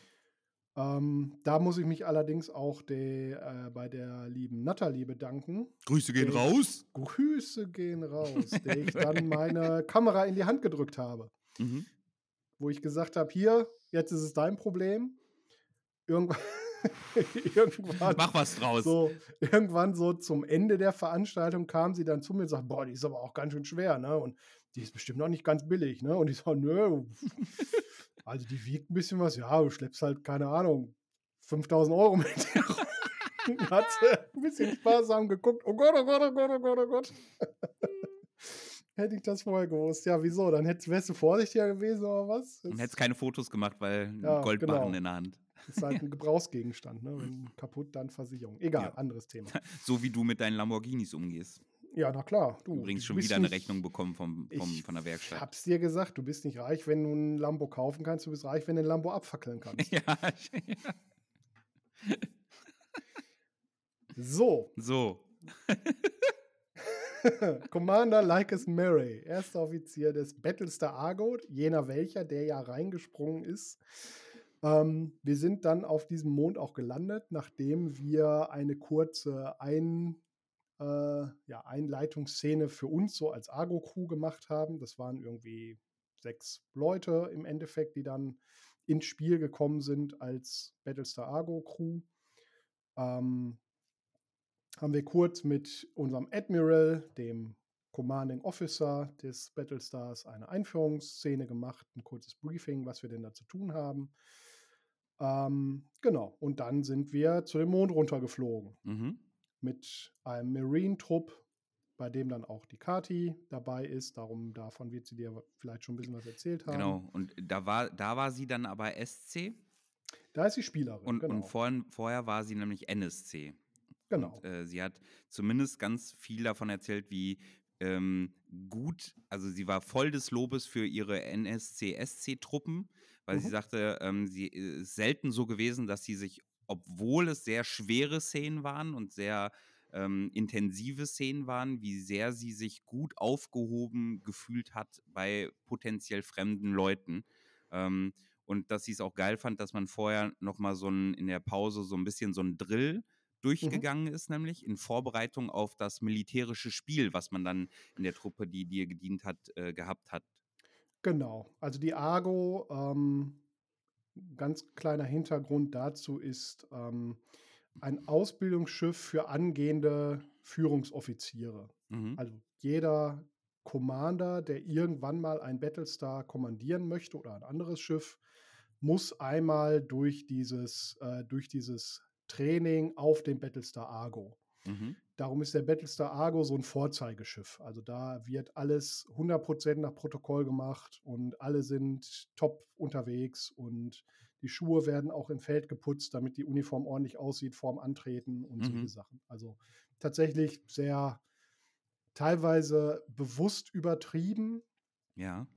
Ähm, da muss ich mich allerdings auch der, äh, bei der lieben Natalie bedanken. Grüße gehen raus. Grüße gehen raus, der ich dann meine Kamera in die Hand gedrückt habe. Mhm. Wo ich gesagt habe, hier, jetzt ist es dein Problem. Irgendwann, irgendwann, Mach was draus. so, irgendwann so zum Ende der Veranstaltung kam sie dann zu mir und sagt, boah, die ist aber auch ganz schön schwer, ne? Und die ist bestimmt auch nicht ganz billig, ne? Und ich so, nö. Also die wiegt ein bisschen was, ja, du schleppst halt, keine Ahnung, 5000 Euro mit dir rum. Hat sie ein bisschen sparsam geguckt. Oh Gott, oh Gott, oh Gott, oh Gott, oh Gott. Hätte ich das vorher gewusst. Ja, wieso? Dann hättest, wärst du vorsichtiger gewesen oder was? Und Das hättest keine Fotos gemacht, weil Ja, Goldbarren genau. in der Hand. ist halt ein Gebrauchsgegenstand, ne? Wenn kaputt, dann Versicherung. Egal, Ja. anderes Thema. So wie du mit deinen Lamborghinis umgehst. Ja, na klar. Du, Übrigens schon wieder eine nicht- Rechnung bekommen vom, vom, Ich von der Werkstatt. hab's dir gesagt, du bist nicht reich, wenn du ein Lambo kaufen kannst, du bist reich, wenn du ein Lambo abfackeln kannst. ja, So, so. Commander Lycus Murray, erster Offizier des Battlestar Argo, jener welcher, der ja reingesprungen ist. Ähm, wir sind dann auf diesem Mond auch gelandet, nachdem wir eine kurze Ein, äh, ja, Einleitungsszene für uns so als Argo-Crew gemacht haben. Das waren irgendwie sechs Leute im Endeffekt, die dann ins Spiel gekommen sind als Battlestar Argo-Crew. Ähm, haben wir kurz mit unserem Admiral, dem Commanding Officer des Battlestars, eine Einführungsszene gemacht, ein kurzes Briefing, was wir denn da zu tun haben. Ähm, genau, und dann sind wir zu dem Mond runtergeflogen Mhm. Mit einem Marine-Trupp, bei dem dann auch die Kati dabei ist. Darum, davon wird sie dir vielleicht schon ein bisschen was erzählt haben. Genau. Und da war, da war sie dann aber SC Da ist die Spielerin. und, genau. und vorhin, vorher war sie nämlich NSC. genau. Und, äh, sie hat zumindest ganz viel davon erzählt, wie ähm, gut, also sie war voll des Lobes für ihre NSC-SC-Truppen, weil sie Mhm. sagte, ähm, sie ist selten so gewesen, dass sie sich, obwohl es sehr schwere Szenen waren und sehr ähm, intensive Szenen waren, wie sehr sie sich gut aufgehoben gefühlt hat bei potenziell fremden Leuten. Ähm, und dass sie es auch geil fand, dass man vorher noch mal so ein, in der Pause so ein bisschen so ein Drill durchgegangen ist, nämlich in Vorbereitung auf das militärische Spiel, was man dann in der Truppe, die dir gedient hat, äh, gehabt hat. Genau. Also die Argo, ähm, ganz kleiner Hintergrund dazu ist ähm, ein Ausbildungsschiff für angehende Führungsoffiziere. Mhm. Also jeder Commander, der irgendwann mal ein Battlestar kommandieren möchte oder ein anderes Schiff, muss einmal durch dieses, äh, durch dieses Training auf dem Battlestar Argo. Mhm. Darum ist der Battlestar Argo so ein Vorzeigeschiff. Also da wird alles 100% nach Protokoll gemacht und alle sind top unterwegs und die Schuhe werden auch im Feld geputzt, damit die Uniform ordentlich aussieht vorm Antreten und Mhm. solche Sachen. Also tatsächlich sehr teilweise bewusst übertrieben, Ja.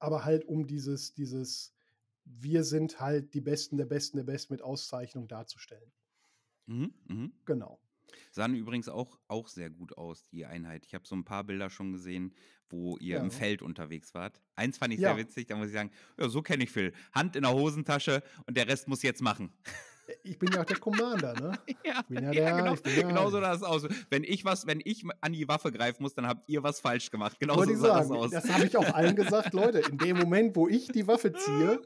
aber halt um dieses, dieses, wir sind halt die Besten der Besten der Besten mit Auszeichnung darzustellen. Mhm. Mhm. Genau. Sahen übrigens auch, auch sehr gut aus, die Einheit. Ich habe so ein paar Bilder schon gesehen, wo ihr Ja. im Feld unterwegs wart. Eins fand ich Ja. sehr witzig, da muss ich sagen, ja, so kenne ich Phil. Hand in der Hosentasche und der Rest muss jetzt machen. Ich bin ja auch der Commander, ne? Ja, ja der- genau, genau so sah es aus. Wenn ich was, wenn ich an die Waffe greifen muss, dann habt ihr was falsch gemacht. Genau so Wollte sah das sagen, aus. das habe ich auch allen gesagt, Leute, in dem Moment, wo ich die Waffe ziehe,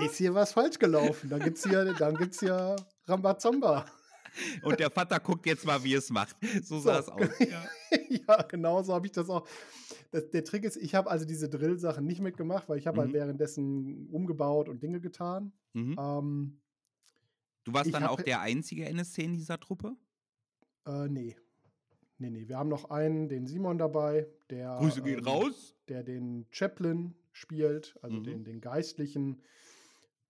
ist hier was falsch gelaufen. Dann gibt es hier, dann gibt's hier Rambazamba. Und der Vater guckt jetzt mal, wie es macht. So sah es aus. Ja, ja genau so habe ich das auch. Das, der Trick ist, ich habe also diese Drill-Sachen nicht mitgemacht, weil ich habe halt Mhm. währenddessen umgebaut und Dinge getan. Mhm. Ähm, Du warst dann hab- auch der einzige NSC in dieser Truppe? äh, nee. Nee, nee. Wir haben noch einen, den Simon dabei, der, Grüße gehen ähm, raus. der den Chaplain spielt, also Mhm. den, den Geistlichen.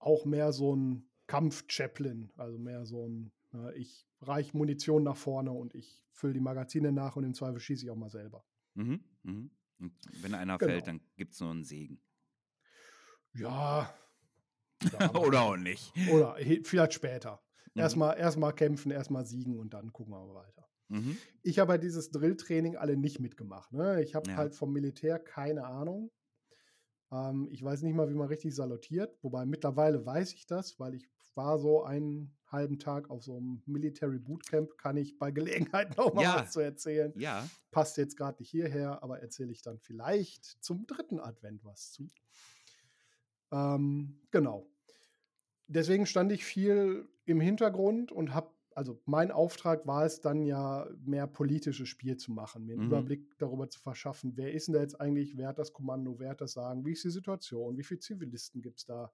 Auch mehr so ein Kampf-Chaplain, also mehr so ein, äh, ich reich Munition nach vorne und ich fülle die Magazine nach und im Zweifel schieße ich auch mal selber. Mhm. Mhm. Und wenn einer Genau. fällt, dann gibt es nur einen Segen. Ja. Oder auch nicht. Oder vielleicht später. Mhm. Erstmal erstmal kämpfen, erstmal siegen und dann gucken wir weiter. Mhm. Ich habe halt dieses Drilltraining alle nicht mitgemacht. Ne? Ich habe Ja. halt vom Militär keine Ahnung. Ähm, ich weiß nicht mal, wie man richtig salutiert. Wobei mittlerweile weiß ich das, weil ich war so einen halben Tag auf so einem Military Bootcamp, kann ich bei Gelegenheit noch mal Ja. was zu erzählen. Ja. Passt jetzt gerade nicht hierher, aber erzähle ich dann vielleicht zum dritten Advent was zu. Ähm, genau. Deswegen stand ich viel im Hintergrund und habe, also mein Auftrag war es dann ja, mehr politisches Spiel zu machen, mir einen Mhm. Überblick darüber zu verschaffen, wer ist denn da jetzt eigentlich, wer hat das Kommando, wer hat das Sagen, wie ist die Situation, wie viele Zivilisten gibt es da.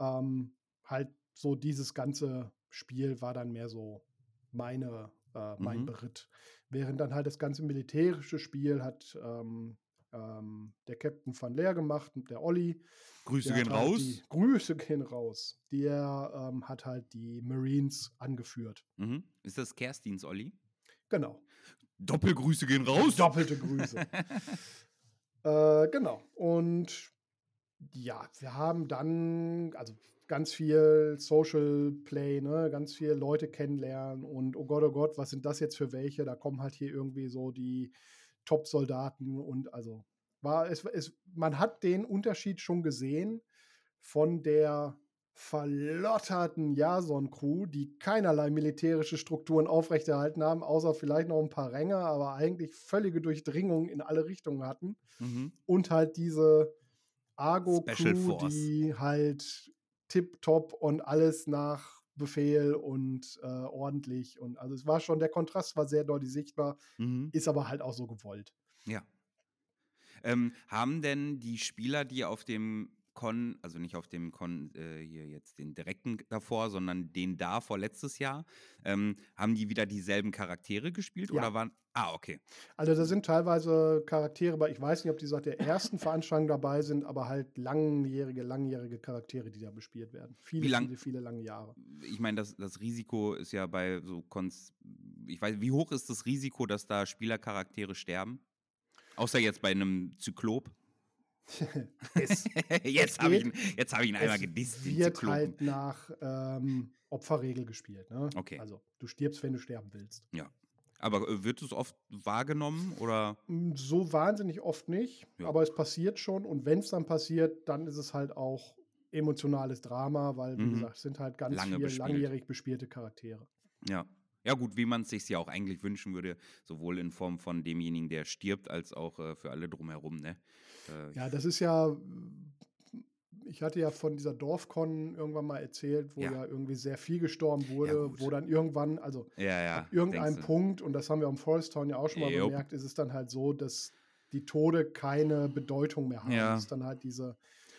Ähm, halt so dieses ganze Spiel war dann mehr so meine, äh, mein Mhm. Beritt. Während dann halt das ganze militärische Spiel hat ähm, ähm, der Captain van Leer gemacht, und der Olli. Grüße Der gehen halt raus. Die, Grüße gehen raus. Der ähm, hat halt die Marines angeführt. Mhm. Ist das Kerstins, Olli? Genau. Doppelgrüße gehen raus. Doppelte Grüße. äh, genau. Und ja, wir haben dann, also ganz viel Social Play, ne, ganz viel Leute kennenlernen und oh Gott, oh Gott, was sind das jetzt für welche? Da kommen halt hier irgendwie so die Top-Soldaten und also war es, es, man hat den Unterschied schon gesehen von der verlotterten Jason-Crew, die keinerlei militärische Strukturen aufrechterhalten haben, außer vielleicht noch ein paar Ränge, aber eigentlich völlige Durchdringung in alle Richtungen hatten. Mhm. Und halt diese Argo-Crew, die halt tipptopp und alles nach Befehl und äh, ordentlich. Und also es war schon, der Kontrast war sehr deutlich sichtbar, Mhm. ist aber halt auch so gewollt. Ja. Ähm, haben denn die Spieler, die auf dem Con, also nicht auf dem Con äh, hier jetzt den direkten davor, sondern den davor letztes Jahr, ähm, haben die wieder dieselben Charaktere gespielt Ja. oder waren. Ah, okay. Also da sind teilweise Charaktere, aber ich weiß nicht, ob die seit der ersten Veranstaltung dabei sind, aber halt langjährige, langjährige Charaktere, die da bespielt werden. Viele, Wie lang- viele, viele lange Jahre. Ich meine, das, das Risiko ist ja bei so Cons. Ich weiß, wie hoch ist das Risiko, dass da Spielercharaktere sterben? Außer jetzt bei einem Zyklop. es jetzt es habe ich, jetzt hab ich ihn einmal es gedisst, den wird halt nach ähm, Opferregel gespielt. Ne? Okay. Also du stirbst, wenn du sterben willst. Aber äh, wird es oft wahrgenommen oder? Mm, So wahnsinnig oft nicht, Ja. aber es passiert schon. Und wenn es dann passiert, dann ist es halt auch emotionales Drama, weil, wie Mhm. gesagt, es sind halt ganz Lange viele bespielt. langjährig bespielte Charaktere. Ja. Ja, gut, wie man es sich ja auch eigentlich wünschen würde, sowohl in Form von demjenigen, der stirbt, als auch äh, für alle drumherum, ne? Äh, Ja, das ist ja, ich hatte ja von dieser Dorfcon irgendwann mal erzählt, wo Ja. ja, irgendwie sehr viel gestorben wurde, gut. wo dann irgendwann, also ja, ja. ab irgendeinem. Punkt, und das haben wir am Forest Town ja auch schon mal Jupp. bemerkt, ist es dann halt so, dass die Tode keine Bedeutung mehr haben. Ja. Es ist dann halt diese,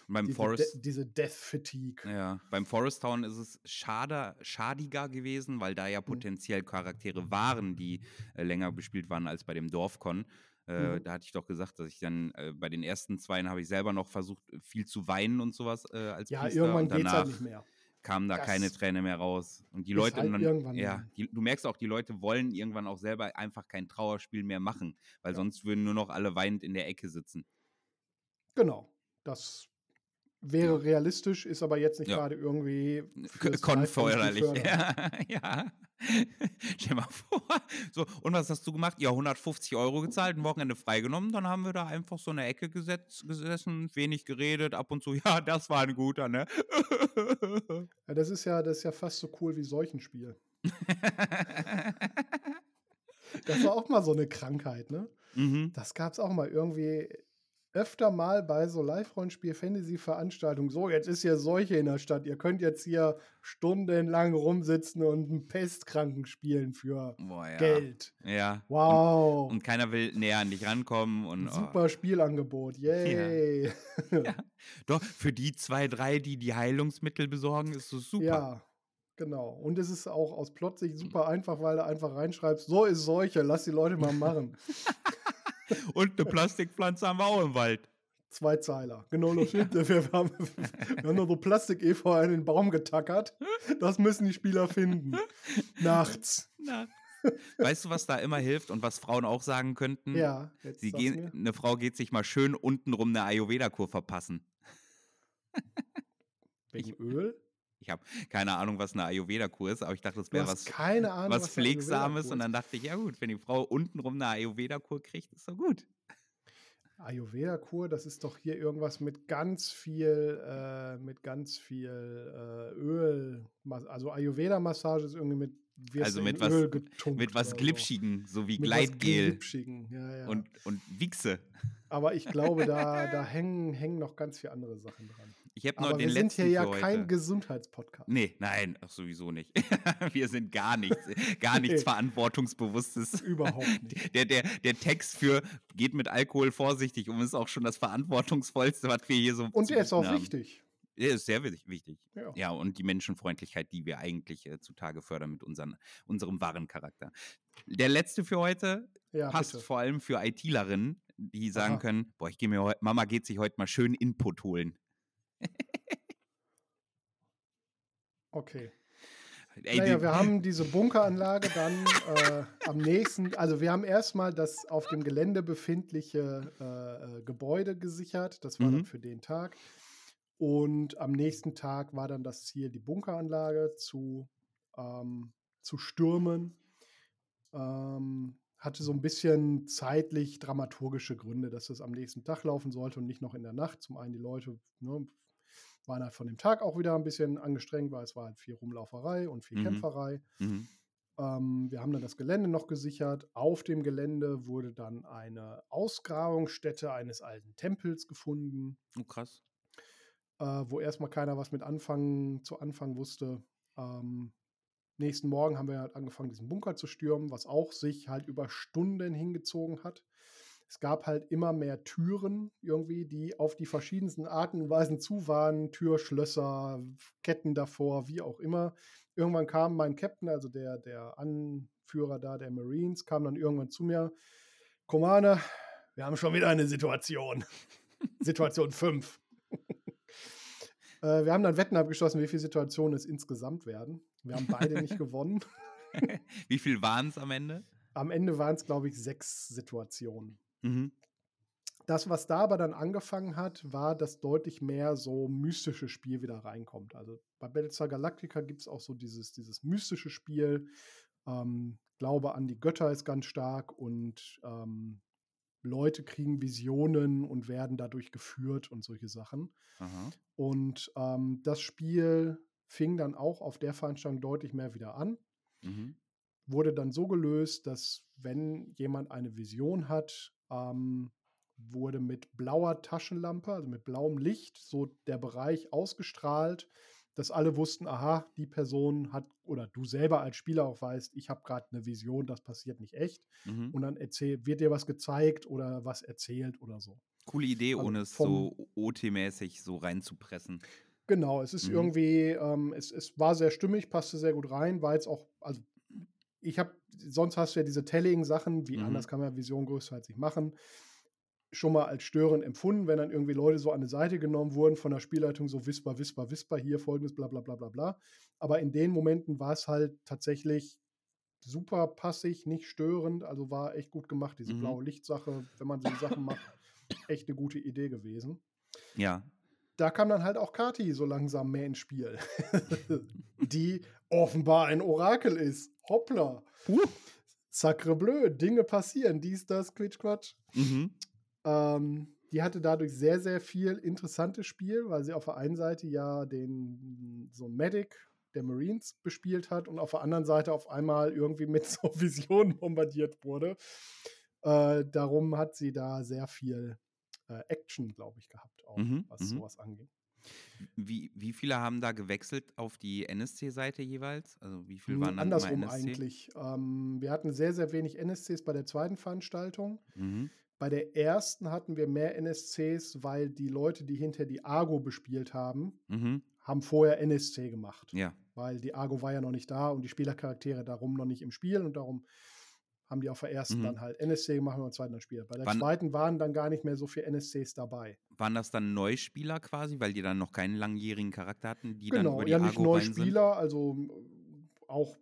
beim diese, Forest. De diese Death Fatigue. Ja, beim Forest Town ist es schade, schadiger gewesen, weil da Mhm. ja potenziell Charaktere waren, die äh, länger bespielt waren als bei dem Dorfcon. Äh, Mhm. Da hatte ich doch gesagt, dass ich dann äh, bei den ersten zweien habe ich selber noch versucht, viel zu weinen und sowas äh, als Ja, Priester. irgendwann geht es halt nicht mehr. kam da Das keine Träne mehr raus. Und die Leute, halt dann, irgendwann ja, die, du merkst auch, die Leute wollen irgendwann auch selber einfach kein Trauerspiel mehr machen, weil Ja. sonst würden nur noch alle weinend in der Ecke sitzen. Genau. Das wäre realistisch, ist aber jetzt nicht Ja. gerade irgendwie Konförderlich. Ja, ja. Stell mal vor. So, und was hast du gemacht? Ja, 150 Euro gezahlt, ein Wochenende freigenommen. Dann haben wir da einfach so eine Ecke gesetzt, gesessen, wenig geredet, ab und zu, ja, das war ein guter, ne? Ja, das ist ja, das ist ja fast so cool wie Seuchenspiel. Das war auch mal so eine Krankheit, ne? mhm. Das gab es auch mal irgendwie. Öfter mal bei so Live-Rollenspiel-Fantasy-Veranstaltungen, so, jetzt ist hier Seuche in der Stadt, ihr könnt jetzt hier stundenlang rumsitzen und einen Pestkranken spielen für Boah, ja. Geld. Ja. Wow. Und, und keiner will näher an dich rankommen. Und, oh. Super Spielangebot, yay. Ja. Doch, für die zwei, drei, die die Heilungsmittel besorgen, ist es super. Ja, genau. Und es ist auch aus Plotsicht super einfach, weil du einfach reinschreibst, so ist Seuche, lass die Leute mal machen. Und eine Plastikpflanze haben wir auch im Wald. Zwei Zeiler. Genau, das stimmt. Wir, haben, wir haben noch so Plastik-Efeu in den Baum getackert. Das müssen die Spieler finden. Nachts. Nachts. Weißt du, was da immer hilft und was Frauen auch sagen könnten? Ja. Sie gehen, eine Frau geht sich mal schön untenrum eine Ayurveda-Kur verpassen. Wegen ich, Öl? Ich habe keine Ahnung, was eine Ayurveda-Kur ist, aber ich dachte, das wäre was, keine Ahnung, was, was Pflegsames. Und dann dachte ich, ja gut, wenn die Frau untenrum eine Ayurveda-Kur kriegt, ist doch gut. Ayurveda-Kur, das ist doch hier irgendwas mit ganz viel, äh, mit ganz viel äh, Öl. Also Ayurveda-Massage ist irgendwie mit also mit was, mit was Glitschigen, so, so wie mit Gleitgel ja, ja. Und, und Wichse. Aber ich glaube, da, da hängen, hängen noch ganz viele andere Sachen dran. Ich habe noch den wir letzten sind hier ja kein. Gesundheitspodcast. Nee, nein, ach, sowieso nicht. wir sind gar nichts, gar nichts Nee. Verantwortungsbewusstes. Überhaupt nicht. Der, der, der Text für geht mit Alkohol vorsichtig um ist auch schon das Verantwortungsvollste, was wir hier so Und der ist auch haben. wichtig. Der ist sehr wi- wichtig. Ja. Ja, und die Menschenfreundlichkeit, die wir eigentlich äh, zutage fördern mit unseren, unserem wahren Charakter. Der letzte für heute Ja, passt bitte. vor allem für ITlerinnen, die sagen Aha. können, boah, ich gehe mir Mama geht sich heute mal schön Input holen. Okay. Ey, naja, wir haben diese Bunkeranlage dann äh, am nächsten, also wir haben erstmal das auf dem Gelände befindliche äh, äh, Gebäude gesichert. Das war Mhm. dann für den Tag. Und am nächsten Tag war dann das Ziel, die Bunkeranlage zu, ähm, zu stürmen. Ähm, hatte so ein bisschen zeitlich dramaturgische Gründe, dass das am nächsten Tag laufen sollte und nicht noch in der Nacht. Zum einen die Leute ne, waren halt von dem Tag auch wieder ein bisschen angestrengt, weil es war halt viel Rumlauferei und viel Mhm. Kämpferei. Mhm. Ähm, wir haben dann das Gelände noch gesichert. Auf dem Gelände wurde dann eine Ausgrabungsstätte eines alten Tempels gefunden, Oh, krass. äh, wo erstmal keiner was mit anfangen, zu anfangen wusste. Ähm, nächsten Morgen haben wir halt angefangen, diesen Bunker zu stürmen, was auch sich halt über Stunden hingezogen hat. Es gab halt immer mehr Türen irgendwie, die auf die verschiedensten Arten und Weisen zu waren. Türschlösser, Ketten davor, wie auch immer. Irgendwann kam mein Captain, also der, der Anführer da der Marines, kam dann irgendwann zu mir. Commander, wir haben schon wieder eine Situation. Situation 5. äh, wir haben dann Wetten abgeschlossen, wie viele Situationen es insgesamt werden. Wir haben beide nicht gewonnen. Wie viel waren es am Ende? Am Ende waren es, glaube ich, sechs Situationen. Mhm. Das, was da aber dann angefangen hat, war, dass deutlich mehr so mystische Spiel wieder reinkommt. Also bei Battlestar Galactica gibt es auch so dieses, dieses mystische Spiel. Ähm, Glaube an die Götter ist ganz stark und ähm, Leute kriegen Visionen und werden dadurch geführt und solche Sachen. Aha. Und ähm, das Spiel fing dann auch auf der Veranstaltung deutlich mehr wieder an Mhm. wurde dann so gelöst, dass wenn jemand eine Vision hat, ähm, wurde mit blauer Taschenlampe, also mit blauem Licht, so der Bereich ausgestrahlt, dass alle wussten, aha, die Person hat, oder du selber als Spieler auch weißt, ich habe gerade eine Vision, das passiert nicht echt. Mhm. Und dann erzähl, wird dir was gezeigt oder was erzählt oder so. Coole Idee, also ohne es so OT-mäßig so reinzupressen. Genau, es ist Mhm. irgendwie, ähm, es, es war sehr stimmig, passte sehr gut rein, war jetzt auch, also ich habe, sonst hast du ja diese Telling-Sachen, wie Mhm. anders kann man Vision größtenteils nicht machen, schon mal als störend empfunden, wenn dann irgendwie Leute so an die Seite genommen wurden von der Spielleitung, so Whisper, Whisper, Whisper, hier folgendes, bla bla bla bla bla. Aber in den Momenten war es halt tatsächlich super passig, nicht störend, also war echt gut gemacht, diese Mhm. blaue Lichtsache, wenn man so Sachen macht, echt eine gute Idee gewesen Ja. Da kam dann halt auch Kati so langsam mehr ins Spiel. die offenbar ein Orakel ist. Hoppla. Sacre bleu, Dinge passieren, dies, das, Quitsch, Quatsch. Mhm. Ähm, die hatte dadurch sehr, sehr viel interessantes Spiel, weil sie auf der einen Seite ja den so Medic der Marines bespielt hat und auf der anderen Seite auf einmal irgendwie mit so Visionen bombardiert wurde. Äh, darum hat sie da sehr viel äh, Action, glaube ich, gehabt, auch, Mhm, was mhm. sowas anging. Wie, wie viele haben da gewechselt auf die NSC-Seite jeweils? Also wie viel Hm, waren dann andersrum eigentlich. Ähm, wir hatten sehr, sehr wenig NSCs bei der zweiten Veranstaltung. Mhm. Bei der ersten hatten wir mehr NSCs, weil die Leute, die hinter die Argo bespielt haben, Mhm. haben vorher NSC gemacht. Ja. Weil die Argo war ja noch nicht da und die Spielercharaktere darum noch nicht im Spiel und darum haben die auf der ersten Mhm. dann halt NSC gemacht und beim zweiten dann Spiel. Bei der Wann- zweiten waren dann gar nicht mehr so viele NSCs dabei. Waren das dann Neuspieler quasi, weil die dann noch keinen langjährigen Charakter hatten, die dann genau, über die ja nicht Argo? Neuspieler, also m, auch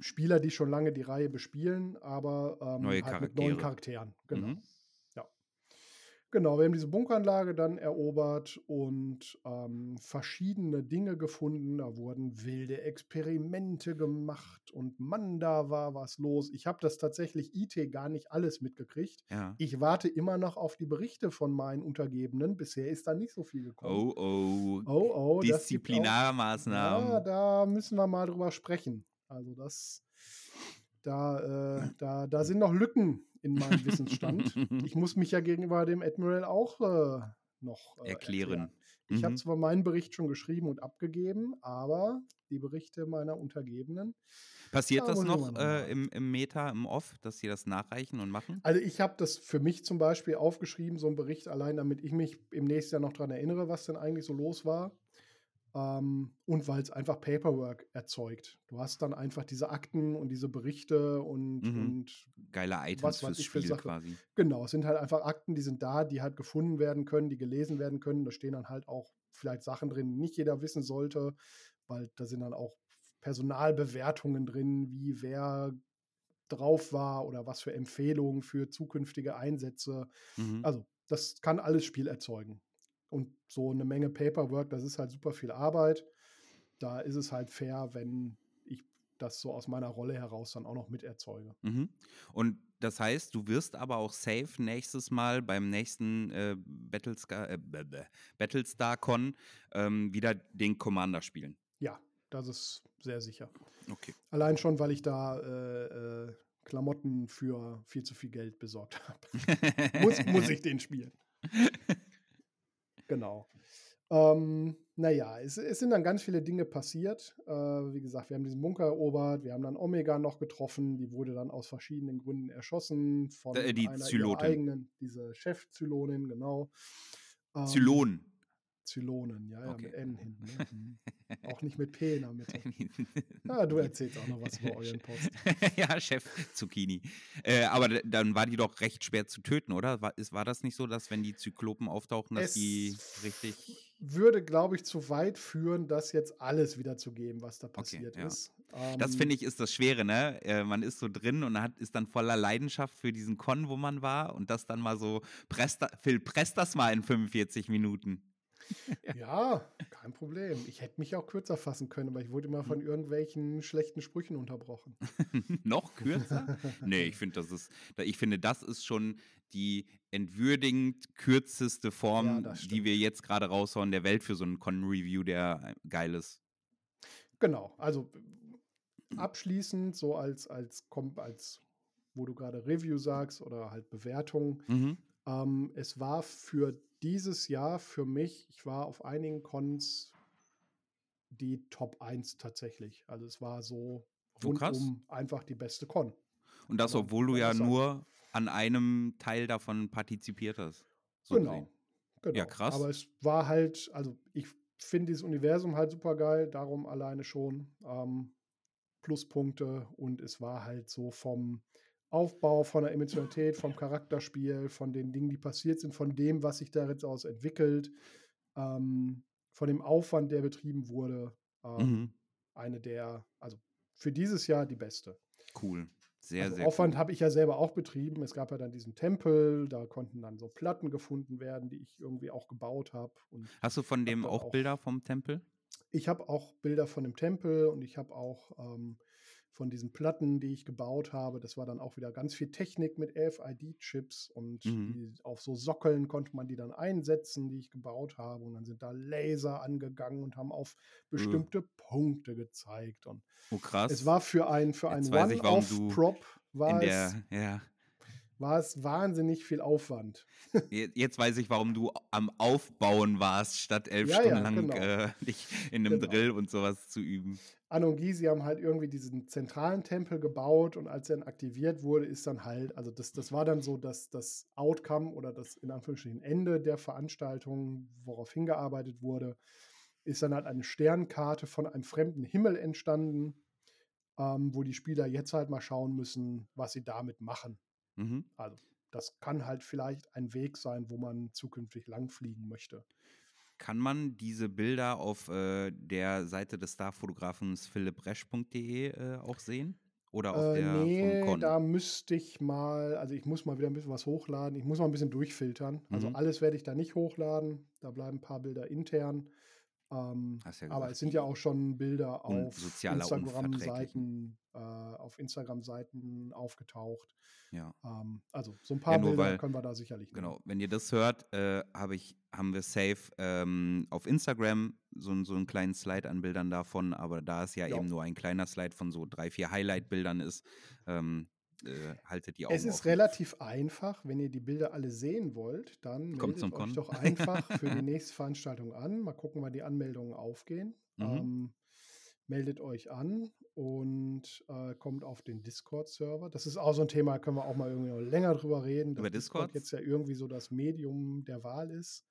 Spieler, die schon lange die Reihe bespielen, aber ähm, halt mit neuen Charaktere. Charakteren. Genau. Mhm. Genau, wir haben diese Bunkeranlage dann erobert und ähm, verschiedene Dinge gefunden. Da wurden wilde Experimente gemacht und Mann, da war was los. Ich habe das tatsächlich IT gar nicht alles mitgekriegt. Ja. Ich warte immer noch auf die Berichte von meinen Untergebenen. Bisher ist da nicht so viel gekommen. Oh, oh. oh, oh Disziplinarmaßnahmen. ja, da müssen wir mal drüber sprechen. Also das, da, äh, da, da sind noch Lücken in meinem Wissensstand. Ich muss mich ja gegenüber dem Admiral auch äh, noch äh, Erklären. Ich habe Mhm. zwar meinen Bericht schon geschrieben und abgegeben, aber die Berichte meiner Untergebenen. Passiert Da das ich noch äh, im, im Meta, im Off, dass sie das nachreichen und machen? Also ich habe das für mich zum Beispiel aufgeschrieben, so einen Bericht allein, damit ich mich im nächsten Jahr noch daran erinnere, was denn eigentlich so los war. Ähm, und weil es einfach Paperwork erzeugt. Du hast dann einfach diese Akten und diese Berichte und, Mhm. und Geile Items was weiß fürs ich für Spiel Sache. quasi. Genau, es sind halt einfach Akten, die sind da, die halt gefunden werden können, die gelesen werden können. Da stehen dann halt auch vielleicht Sachen drin, die nicht jeder wissen sollte, weil da sind dann auch Personalbewertungen drin, wie wer drauf war oder was für Empfehlungen für zukünftige Einsätze. Mhm. Also, das kann alles Spiel erzeugen. Und so eine Menge Paperwork, das ist halt super viel Arbeit. Da ist es halt fair, wenn ich das so aus meiner Rolle heraus dann auch noch miterzeuge. Mhm. Und das heißt, du wirst aber auch safe nächstes Mal beim nächsten äh, Battlestar, äh, bäh, bäh, Battlestar Con ähm, wieder den Commander spielen. Ja, das ist sehr sicher. Okay. Allein schon, weil ich da äh, äh, Klamotten für viel zu viel Geld besorgt habe. muss, muss ich den spielen. Genau. Ähm, naja, es, es sind dann ganz viele Dinge passiert. Äh, wie gesagt, wir haben diesen Bunker erobert, wir haben dann Omega noch getroffen, die wurde dann aus verschiedenen Gründen erschossen von Äh, die einer Zylotin. eigenen, diese Chef-Zylonin, genau. Ähm, Zylon. Zylonen, ja, ja, Okay. mit N hinten. Ne? Mhm. Auch nicht mit P in der Mitte. Ja, du erzählst auch noch was über euren Post. ja, Chef Zucchini. Äh, aber dann war die doch recht schwer zu töten, oder? War, ist, war das nicht so, dass wenn die Zyklopen auftauchen, dass Es die richtig. würde, glaube ich, zu weit führen, das jetzt alles wiederzugeben, was da passiert ja. ist. Das Ähm, finde ich ist das Schwere, ne? Äh, man ist so drin und hat, ist dann voller Leidenschaft für diesen Con, wo man war und das dann mal so, presst, Phil, presst das mal in 45 Minuten. Ja, kein Problem. Ich hätte mich auch kürzer fassen können, aber ich wurde Hm. immer von irgendwelchen schlechten Sprüchen unterbrochen. Noch kürzer? nee, ich finde, das ist, ich finde, das ist schon die entwürdigend kürzeste Form, Ja, die wir jetzt gerade raushauen der Welt für so einen Con-Review, der geil ist. Genau, also abschließend, so als, als, als wo du gerade Review sagst oder halt Bewertung, Mhm. Ähm, es war für dieses Jahr für mich, ich war auf einigen Cons die Top 1 tatsächlich. Also es war so Oh, rundum einfach die beste Con. Und das, obwohl du ja sagen. nur an einem Teil davon partizipiert hast. So genau. genau. Ja, krass. Aber es war halt, also ich finde dieses Universum halt super geil, darum alleine schon ähm, Pluspunkte und es war halt so vom Aufbau, von der Emotionalität, vom Charakterspiel, von den Dingen, die passiert sind, von dem, was sich da jetzt aus entwickelt, ähm, von dem Aufwand, der betrieben wurde, ähm, Mhm. eine der, also für dieses Jahr die beste. Cool. Sehr, also sehr Aufwand cool. habe ich ja selber auch betrieben. Es gab ja dann diesen Tempel, da konnten dann so Platten gefunden werden, die ich irgendwie auch gebaut habe. Hast du von dem auch auch- Bilder vom Tempel? ich habe auch Bilder von dem Tempel und ich habe auch ähm, von diesen Platten, die ich gebaut habe. Das war dann auch wieder ganz viel Technik mit RFID-Chips und Mhm. die, auf so Sockeln konnte man die dann einsetzen, die ich gebaut habe. Und dann sind da Laser angegangen und haben auf bestimmte Punkte gezeigt. Und Oh, krass. es war für ein, für ein One-Off-Prop, war in es der, ja. War es wahnsinnig viel Aufwand. Jetzt weiß ich, warum du am Aufbauen warst, statt elf Ja, Stunden ja, lang genau. äh, dich in einem Genau. Drill und sowas zu üben. An und Gysi haben halt irgendwie diesen zentralen Tempel gebaut und als er dann aktiviert wurde, ist dann halt, also das, das war dann so das, das Outcome oder das in Anführungsstrichen Ende der Veranstaltung, worauf hingearbeitet wurde, ist dann halt eine Sternkarte von einem fremden Himmel entstanden, ähm, wo die Spieler jetzt halt mal schauen müssen, was sie damit machen. Mhm. Also das kann halt vielleicht ein Weg sein, wo man zukünftig langfliegen möchte. Kann man diese Bilder auf äh, der Seite des Starfotografens philippresch.de äh, auch sehen? Oder auf Äh, der nee, da müsste ich mal, also ich muss mal wieder ein bisschen was hochladen. Ich muss mal ein bisschen durchfiltern. Also Mhm. alles werde ich da nicht hochladen. Da bleiben ein paar Bilder intern. Ähm, ja aber gesagt, es sind ja auch schon Bilder auf Instagram-Seiten, äh, auf Instagram-Seiten aufgetaucht. Ja. Ähm, also so ein paar nur Bilder weil- können wir da sicherlich nehmen. Genau, wenn ihr das hört, äh, hab ich, haben wir safe ähm, auf Instagram so, so einen kleinen Slide an Bildern davon, aber da es ja, Ja. eben nur ein kleiner Slide von so drei, vier Highlight-Bildern ist, ähm, äh, haltet die Augen Es ist offen. relativ einfach, wenn ihr die Bilder alle sehen wollt, dann Kommt meldet euch Con. doch einfach für die nächste Veranstaltung an. Mal gucken, wann die Anmeldungen aufgehen. Mhm. Ähm, meldet euch an und äh, kommt auf den Discord-Server. Das ist auch so ein Thema, können wir auch mal irgendwie noch länger drüber reden. Über Discord? jetzt ja irgendwie so das Medium der Wahl ist.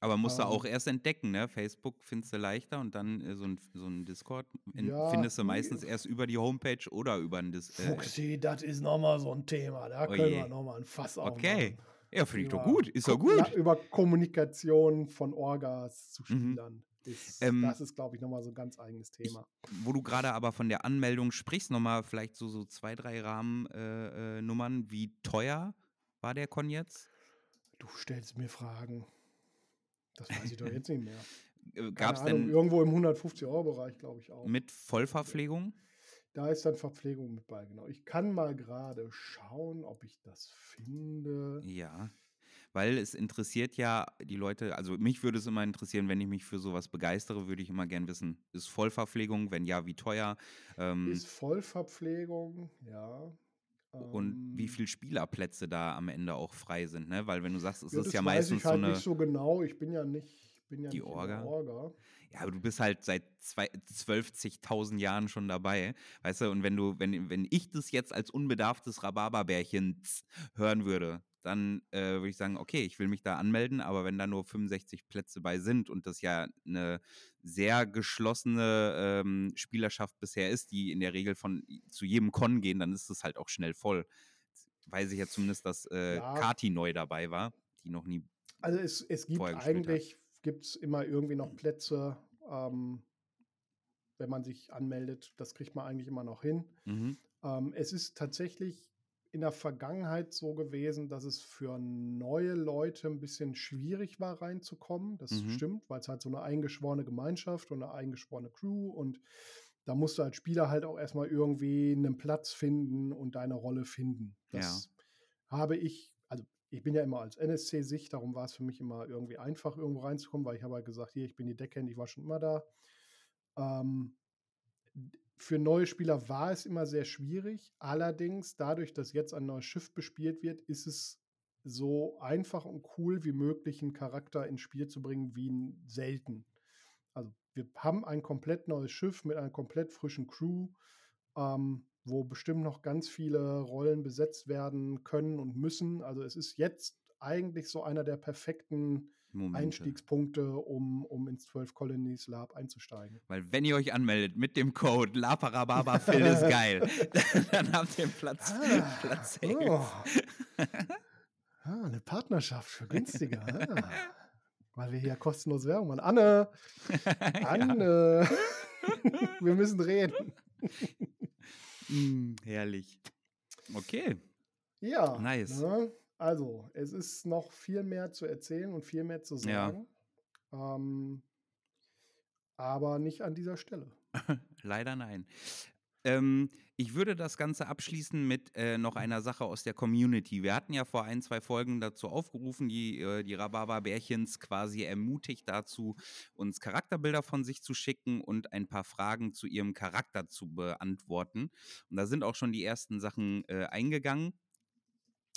Aber musst du ähm, auch erst entdecken, ne? Facebook findest du leichter und dann äh, so ein, so ein Discord in, Ja, findest du nee. meistens erst über die Homepage oder über ein Dis äh, Fuchsi, das ist nochmal so ein Thema. Da Oh können je. wir nochmal ein Fass Okay. aufmachen. Ja, finde ich doch gut. Ist doch gut. Ja, über Kommunikation von Orgas zu Mhm. Spielern. Ist, Ähm, das ist, glaube ich, nochmal so ein ganz eigenes Thema. Wo du gerade aber von der Anmeldung sprichst, nochmal vielleicht so, so zwei, drei Rahmennummern. Äh, Nummern. Wie teuer war der Con jetzt? Du stellst mir Fragen. Das weiß ich doch jetzt nicht mehr. Äh, Gab es denn irgendwo im 150-Euro-Bereich, glaube ich auch. mit Vollverpflegung? Da ist dann Verpflegung mit bei, genau. Ich kann mal gerade schauen, ob ich das finde. Ja. Weil es interessiert ja die Leute, also mich würde es immer interessieren, wenn ich mich für sowas begeistere, würde ich immer gern wissen, ist Vollverpflegung? Wenn ja, wie teuer? Ähm, Ist Vollverpflegung, ja. Und wie Ähm, viele Spielerplätze da am Ende auch frei sind, ne? Weil wenn du sagst, es ja, ist ja meistens ich halt so eine. nicht so genau. Ich bin ja nicht, ich bin ja Die nicht Orga? Orga. Ja, aber du bist halt seit zwei- 12.000 Jahren schon dabei, weißt du? Und wenn du, wenn, wenn ich das jetzt als unbedarftes Rhabarberbärchen hören würde, dann äh, würde ich sagen, okay, ich will mich da anmelden, aber wenn da nur 65 Plätze bei sind und das ja eine sehr geschlossene ähm, Spielerschaft bisher ist, die in der Regel von zu jedem Con gehen, dann ist es halt auch schnell voll. Weiß ich ja zumindest, dass äh, Ja. Kati neu dabei war, die noch nie. Also es, es gibt eigentlich gibt's immer irgendwie noch Plätze, ähm, wenn man sich anmeldet. Das kriegt man eigentlich immer noch hin. Mhm. Ähm, es ist tatsächlich in der Vergangenheit so gewesen, dass es für neue Leute ein bisschen schwierig war, reinzukommen. Das Mhm. stimmt, weil es halt so eine eingeschworene Gemeinschaft und eine eingeschworene Crew und da musst du als Spieler halt auch erstmal irgendwie einen Platz finden und deine Rolle finden. Das habe ich, also ich bin ja immer als NSC-Sicht, darum war es für mich immer irgendwie einfach, irgendwo reinzukommen, weil ich habe halt gesagt, hier, ich bin die Deckhand, ich war schon immer da. Ähm, für neue Spieler war es immer sehr schwierig. Allerdings, dadurch, dass jetzt ein neues Schiff bespielt wird, ist es so einfach und cool wie möglich, einen Charakter ins Spiel zu bringen, wie ein selten. Also, wir haben ein komplett neues Schiff mit einer komplett frischen Crew, ähm, wo bestimmt noch ganz viele Rollen besetzt werden können und müssen. Also, es ist jetzt eigentlich so einer der perfekten Momente. Einstiegspunkte, um, um ins 12 Colonies Lab einzusteigen. Weil wenn ihr euch anmeldet mit dem Code LAPARABABAFIL ist geil, dann habt ihr Platz, Ah, Platz oh. ah, eine Partnerschaft für günstiger. Ah. Weil wir hier kostenlos Werbung machen. Anne, Anne, wir müssen reden. Mm, herrlich. Okay. Ja, Nice. Ne? Also, es ist noch viel mehr zu erzählen und viel mehr zu Ja. sagen. Ähm, aber nicht an dieser Stelle. Leider nein. Ähm, ich würde das Ganze abschließen mit äh, noch einer Sache aus der Community. Wir hatten ja vor ein, zwei Folgen dazu aufgerufen, die, äh, die Rhabarber-Bärchens quasi ermutigt dazu, uns Charakterbilder von sich zu schicken und ein paar Fragen zu ihrem Charakter zu beantworten. Und da sind auch schon die ersten Sachen äh, eingegangen.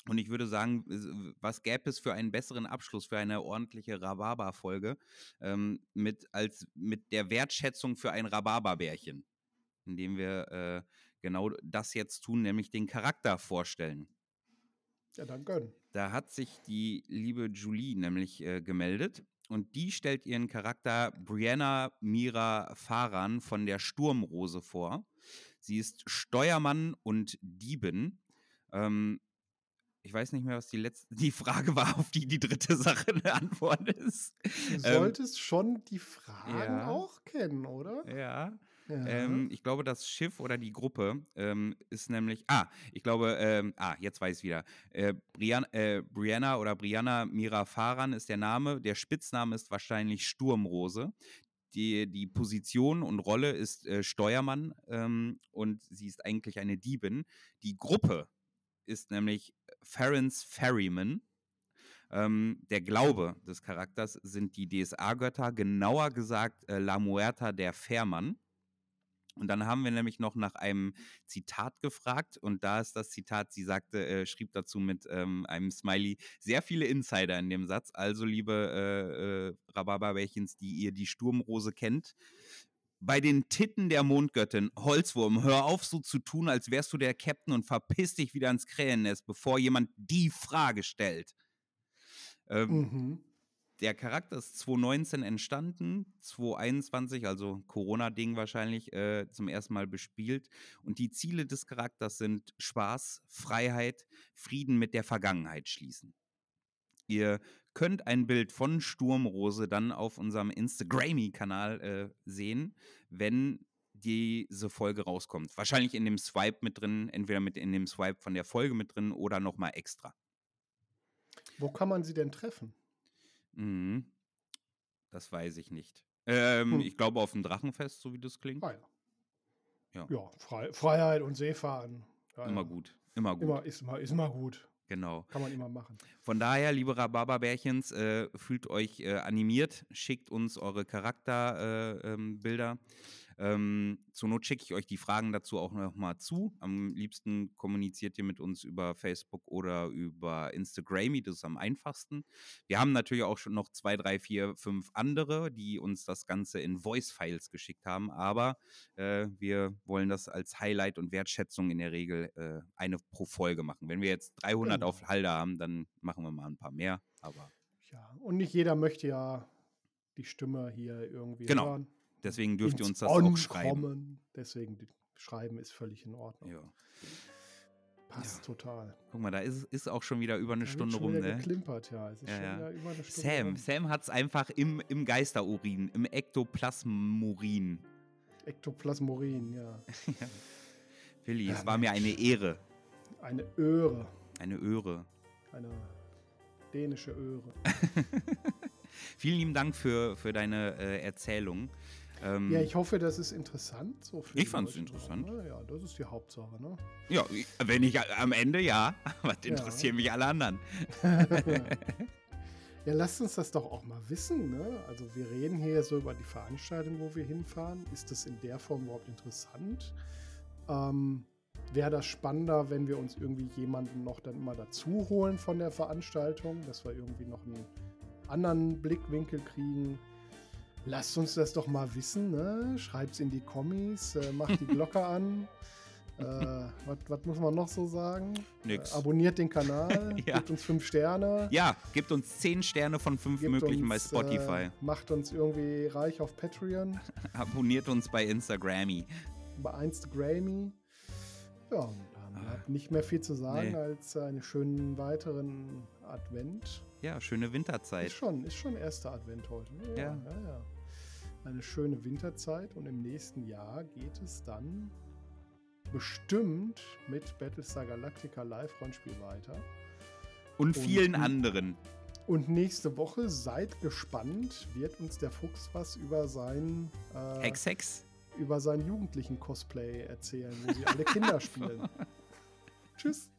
Und ich würde sagen, was gäbe es für einen besseren Abschluss, für eine ordentliche Rhabarber-Folge ähm, mit, als mit der Wertschätzung für ein Rhabarberbärchen, indem wir äh, genau das jetzt tun, nämlich den Charakter vorstellen. Ja, gönn. Da hat sich die liebe Julie nämlich äh, gemeldet und die stellt ihren Charakter Brianna Mira Faran von der Sturmrose vor. Sie ist Steuermann und Diebin. Ähm, ich weiß nicht mehr, was die letzte, die Frage war, auf die die dritte Sache eine Antwort ist. Du ähm, solltest ähm, schon die Fragen ja, auch kennen, oder? Ja. ja. Ähm, ich glaube, das Schiff oder die Gruppe ähm, ist nämlich, ah, ich glaube, ähm, ah, jetzt weiß ich wieder. Äh, Brian, äh, Brianna oder Brianna Mira Faran ist der Name. Der Spitzname ist wahrscheinlich Sturmrose. Die, die Position und Rolle ist äh, Steuermann ähm, und sie ist eigentlich eine Diebin. Die Gruppe ist nämlich Ference Ferryman. Ähm, der Glaube des Charakters sind die DSA-Götter, genauer gesagt äh, La Muerta der Fährmann. Und dann haben wir nämlich noch nach einem Zitat gefragt und da ist das Zitat, sie sagte, äh, schrieb dazu mit ähm, einem Smiley, sehr viele Insider in dem Satz. Also, liebe äh, äh, Rhabarberbärchens, die ihr die Sturmrose kennt, bei den Titten der Mondgöttin, Holzwurm, hör auf so zu tun, als wärst du der Captain und verpiss dich wieder ins Krähennest, bevor jemand die Frage stellt. Ähm, mhm. Der Charakter ist 2019 entstanden, 2021, also Corona-Ding wahrscheinlich, äh, zum ersten Mal bespielt. Und die Ziele des Charakters sind Spaß, Freiheit, Frieden mit der Vergangenheit schließen. Ihr könnt ein Bild von Sturmrose dann auf unserem Instagrammy-Kanal äh, sehen, wenn diese Folge rauskommt. Wahrscheinlich in dem Swipe mit drin, entweder mit in dem Swipe von der Folge mit drin oder nochmal extra. Wo kann man sie denn treffen? Mhm. Das weiß ich nicht. Ähm, hm. Ich glaube auf dem Drachenfest, so wie das klingt. Ah, ja. Ja, ja Fre Freiheit und Seefahren. Ja, immer gut. Immer gut. Immer, ist, immer, ist immer gut. Genau. Kann man immer machen. Von daher, liebe Rhabarberbärchens, äh, fühlt euch äh, animiert, schickt uns eure Charakterbilder. Äh, ähm, ähm, zur Not schicke ich euch die Fragen dazu auch nochmal zu. Am liebsten kommuniziert ihr mit uns über Facebook oder über Instagram. Das ist am einfachsten. Wir haben natürlich auch schon noch zwei, drei, vier, fünf andere, die uns das Ganze in Voice-Files geschickt haben. Aber äh, wir wollen das als Highlight und Wertschätzung in der Regel äh, eine pro Folge machen. Wenn wir jetzt 300 genau. auf Halde haben, dann machen wir mal ein paar mehr. Aber ja, und nicht jeder möchte ja die Stimme hier irgendwie genau. hören. Deswegen dürft ihr uns das auch schreiben. Deswegen schreiben ist völlig in Ordnung. Ja. Passt ja. total. Guck mal, da ist, ist auch schon wieder über eine da Stunde rum, ne? Geklimpert, ja. Es ist ja, schon ja. über eine Stunde Sam, rum. Sam hat es einfach im, im Geisterurin, im Ektoplasmurin. Ektoplasmurin, ja. ja. Willi, es war mir eine Ehre. Eine Öre. Eine Öre. Eine dänische Öre. Vielen lieben Dank für, für deine äh, Erzählung. Ähm, ja, ich hoffe, das ist interessant. So ich fand es interessant. Ne? Ja, das ist die Hauptsache. Ne? Ja, wenn ich am Ende ja. Was interessieren ja. mich alle anderen? ja, lasst uns das doch auch mal wissen. Ne? Also wir reden hier so über die Veranstaltung, wo wir hinfahren. Ist das in der Form überhaupt interessant? Ähm, Wäre das spannender, wenn wir uns irgendwie jemanden noch dann immer dazu holen von der Veranstaltung, dass wir irgendwie noch einen anderen Blickwinkel kriegen? Lasst uns das doch mal wissen. Ne? Schreibt's in die Kommis, äh, macht die Glocke an. Äh, was muss man noch so sagen? Nix. Äh, abonniert den Kanal, ja. gebt uns fünf Sterne. Ja, gebt uns zehn Sterne von fünf gebt möglichen uns, bei Spotify. Äh, macht uns irgendwie reich auf Patreon. Abonniert uns bei Instagrammy. Bei Instagrammy. Ja, und dann bleibt ah. nicht mehr viel zu sagen nee. als einen schönen weiteren Advent. Ja, schöne Winterzeit. Ist schon, ist schon erster Advent heute. Ja, ja. ja, ja. Eine schöne Winterzeit und im nächsten Jahr geht es dann bestimmt mit Battlestar Galactica Live-Rollenspiel weiter. Und vielen und, anderen. Und nächste Woche, seid gespannt, wird uns der Fuchs was über sein äh, Hex Hex? über seinen jugendlichen Cosplay erzählen, wo sie alle Kinder spielen. Tschüss.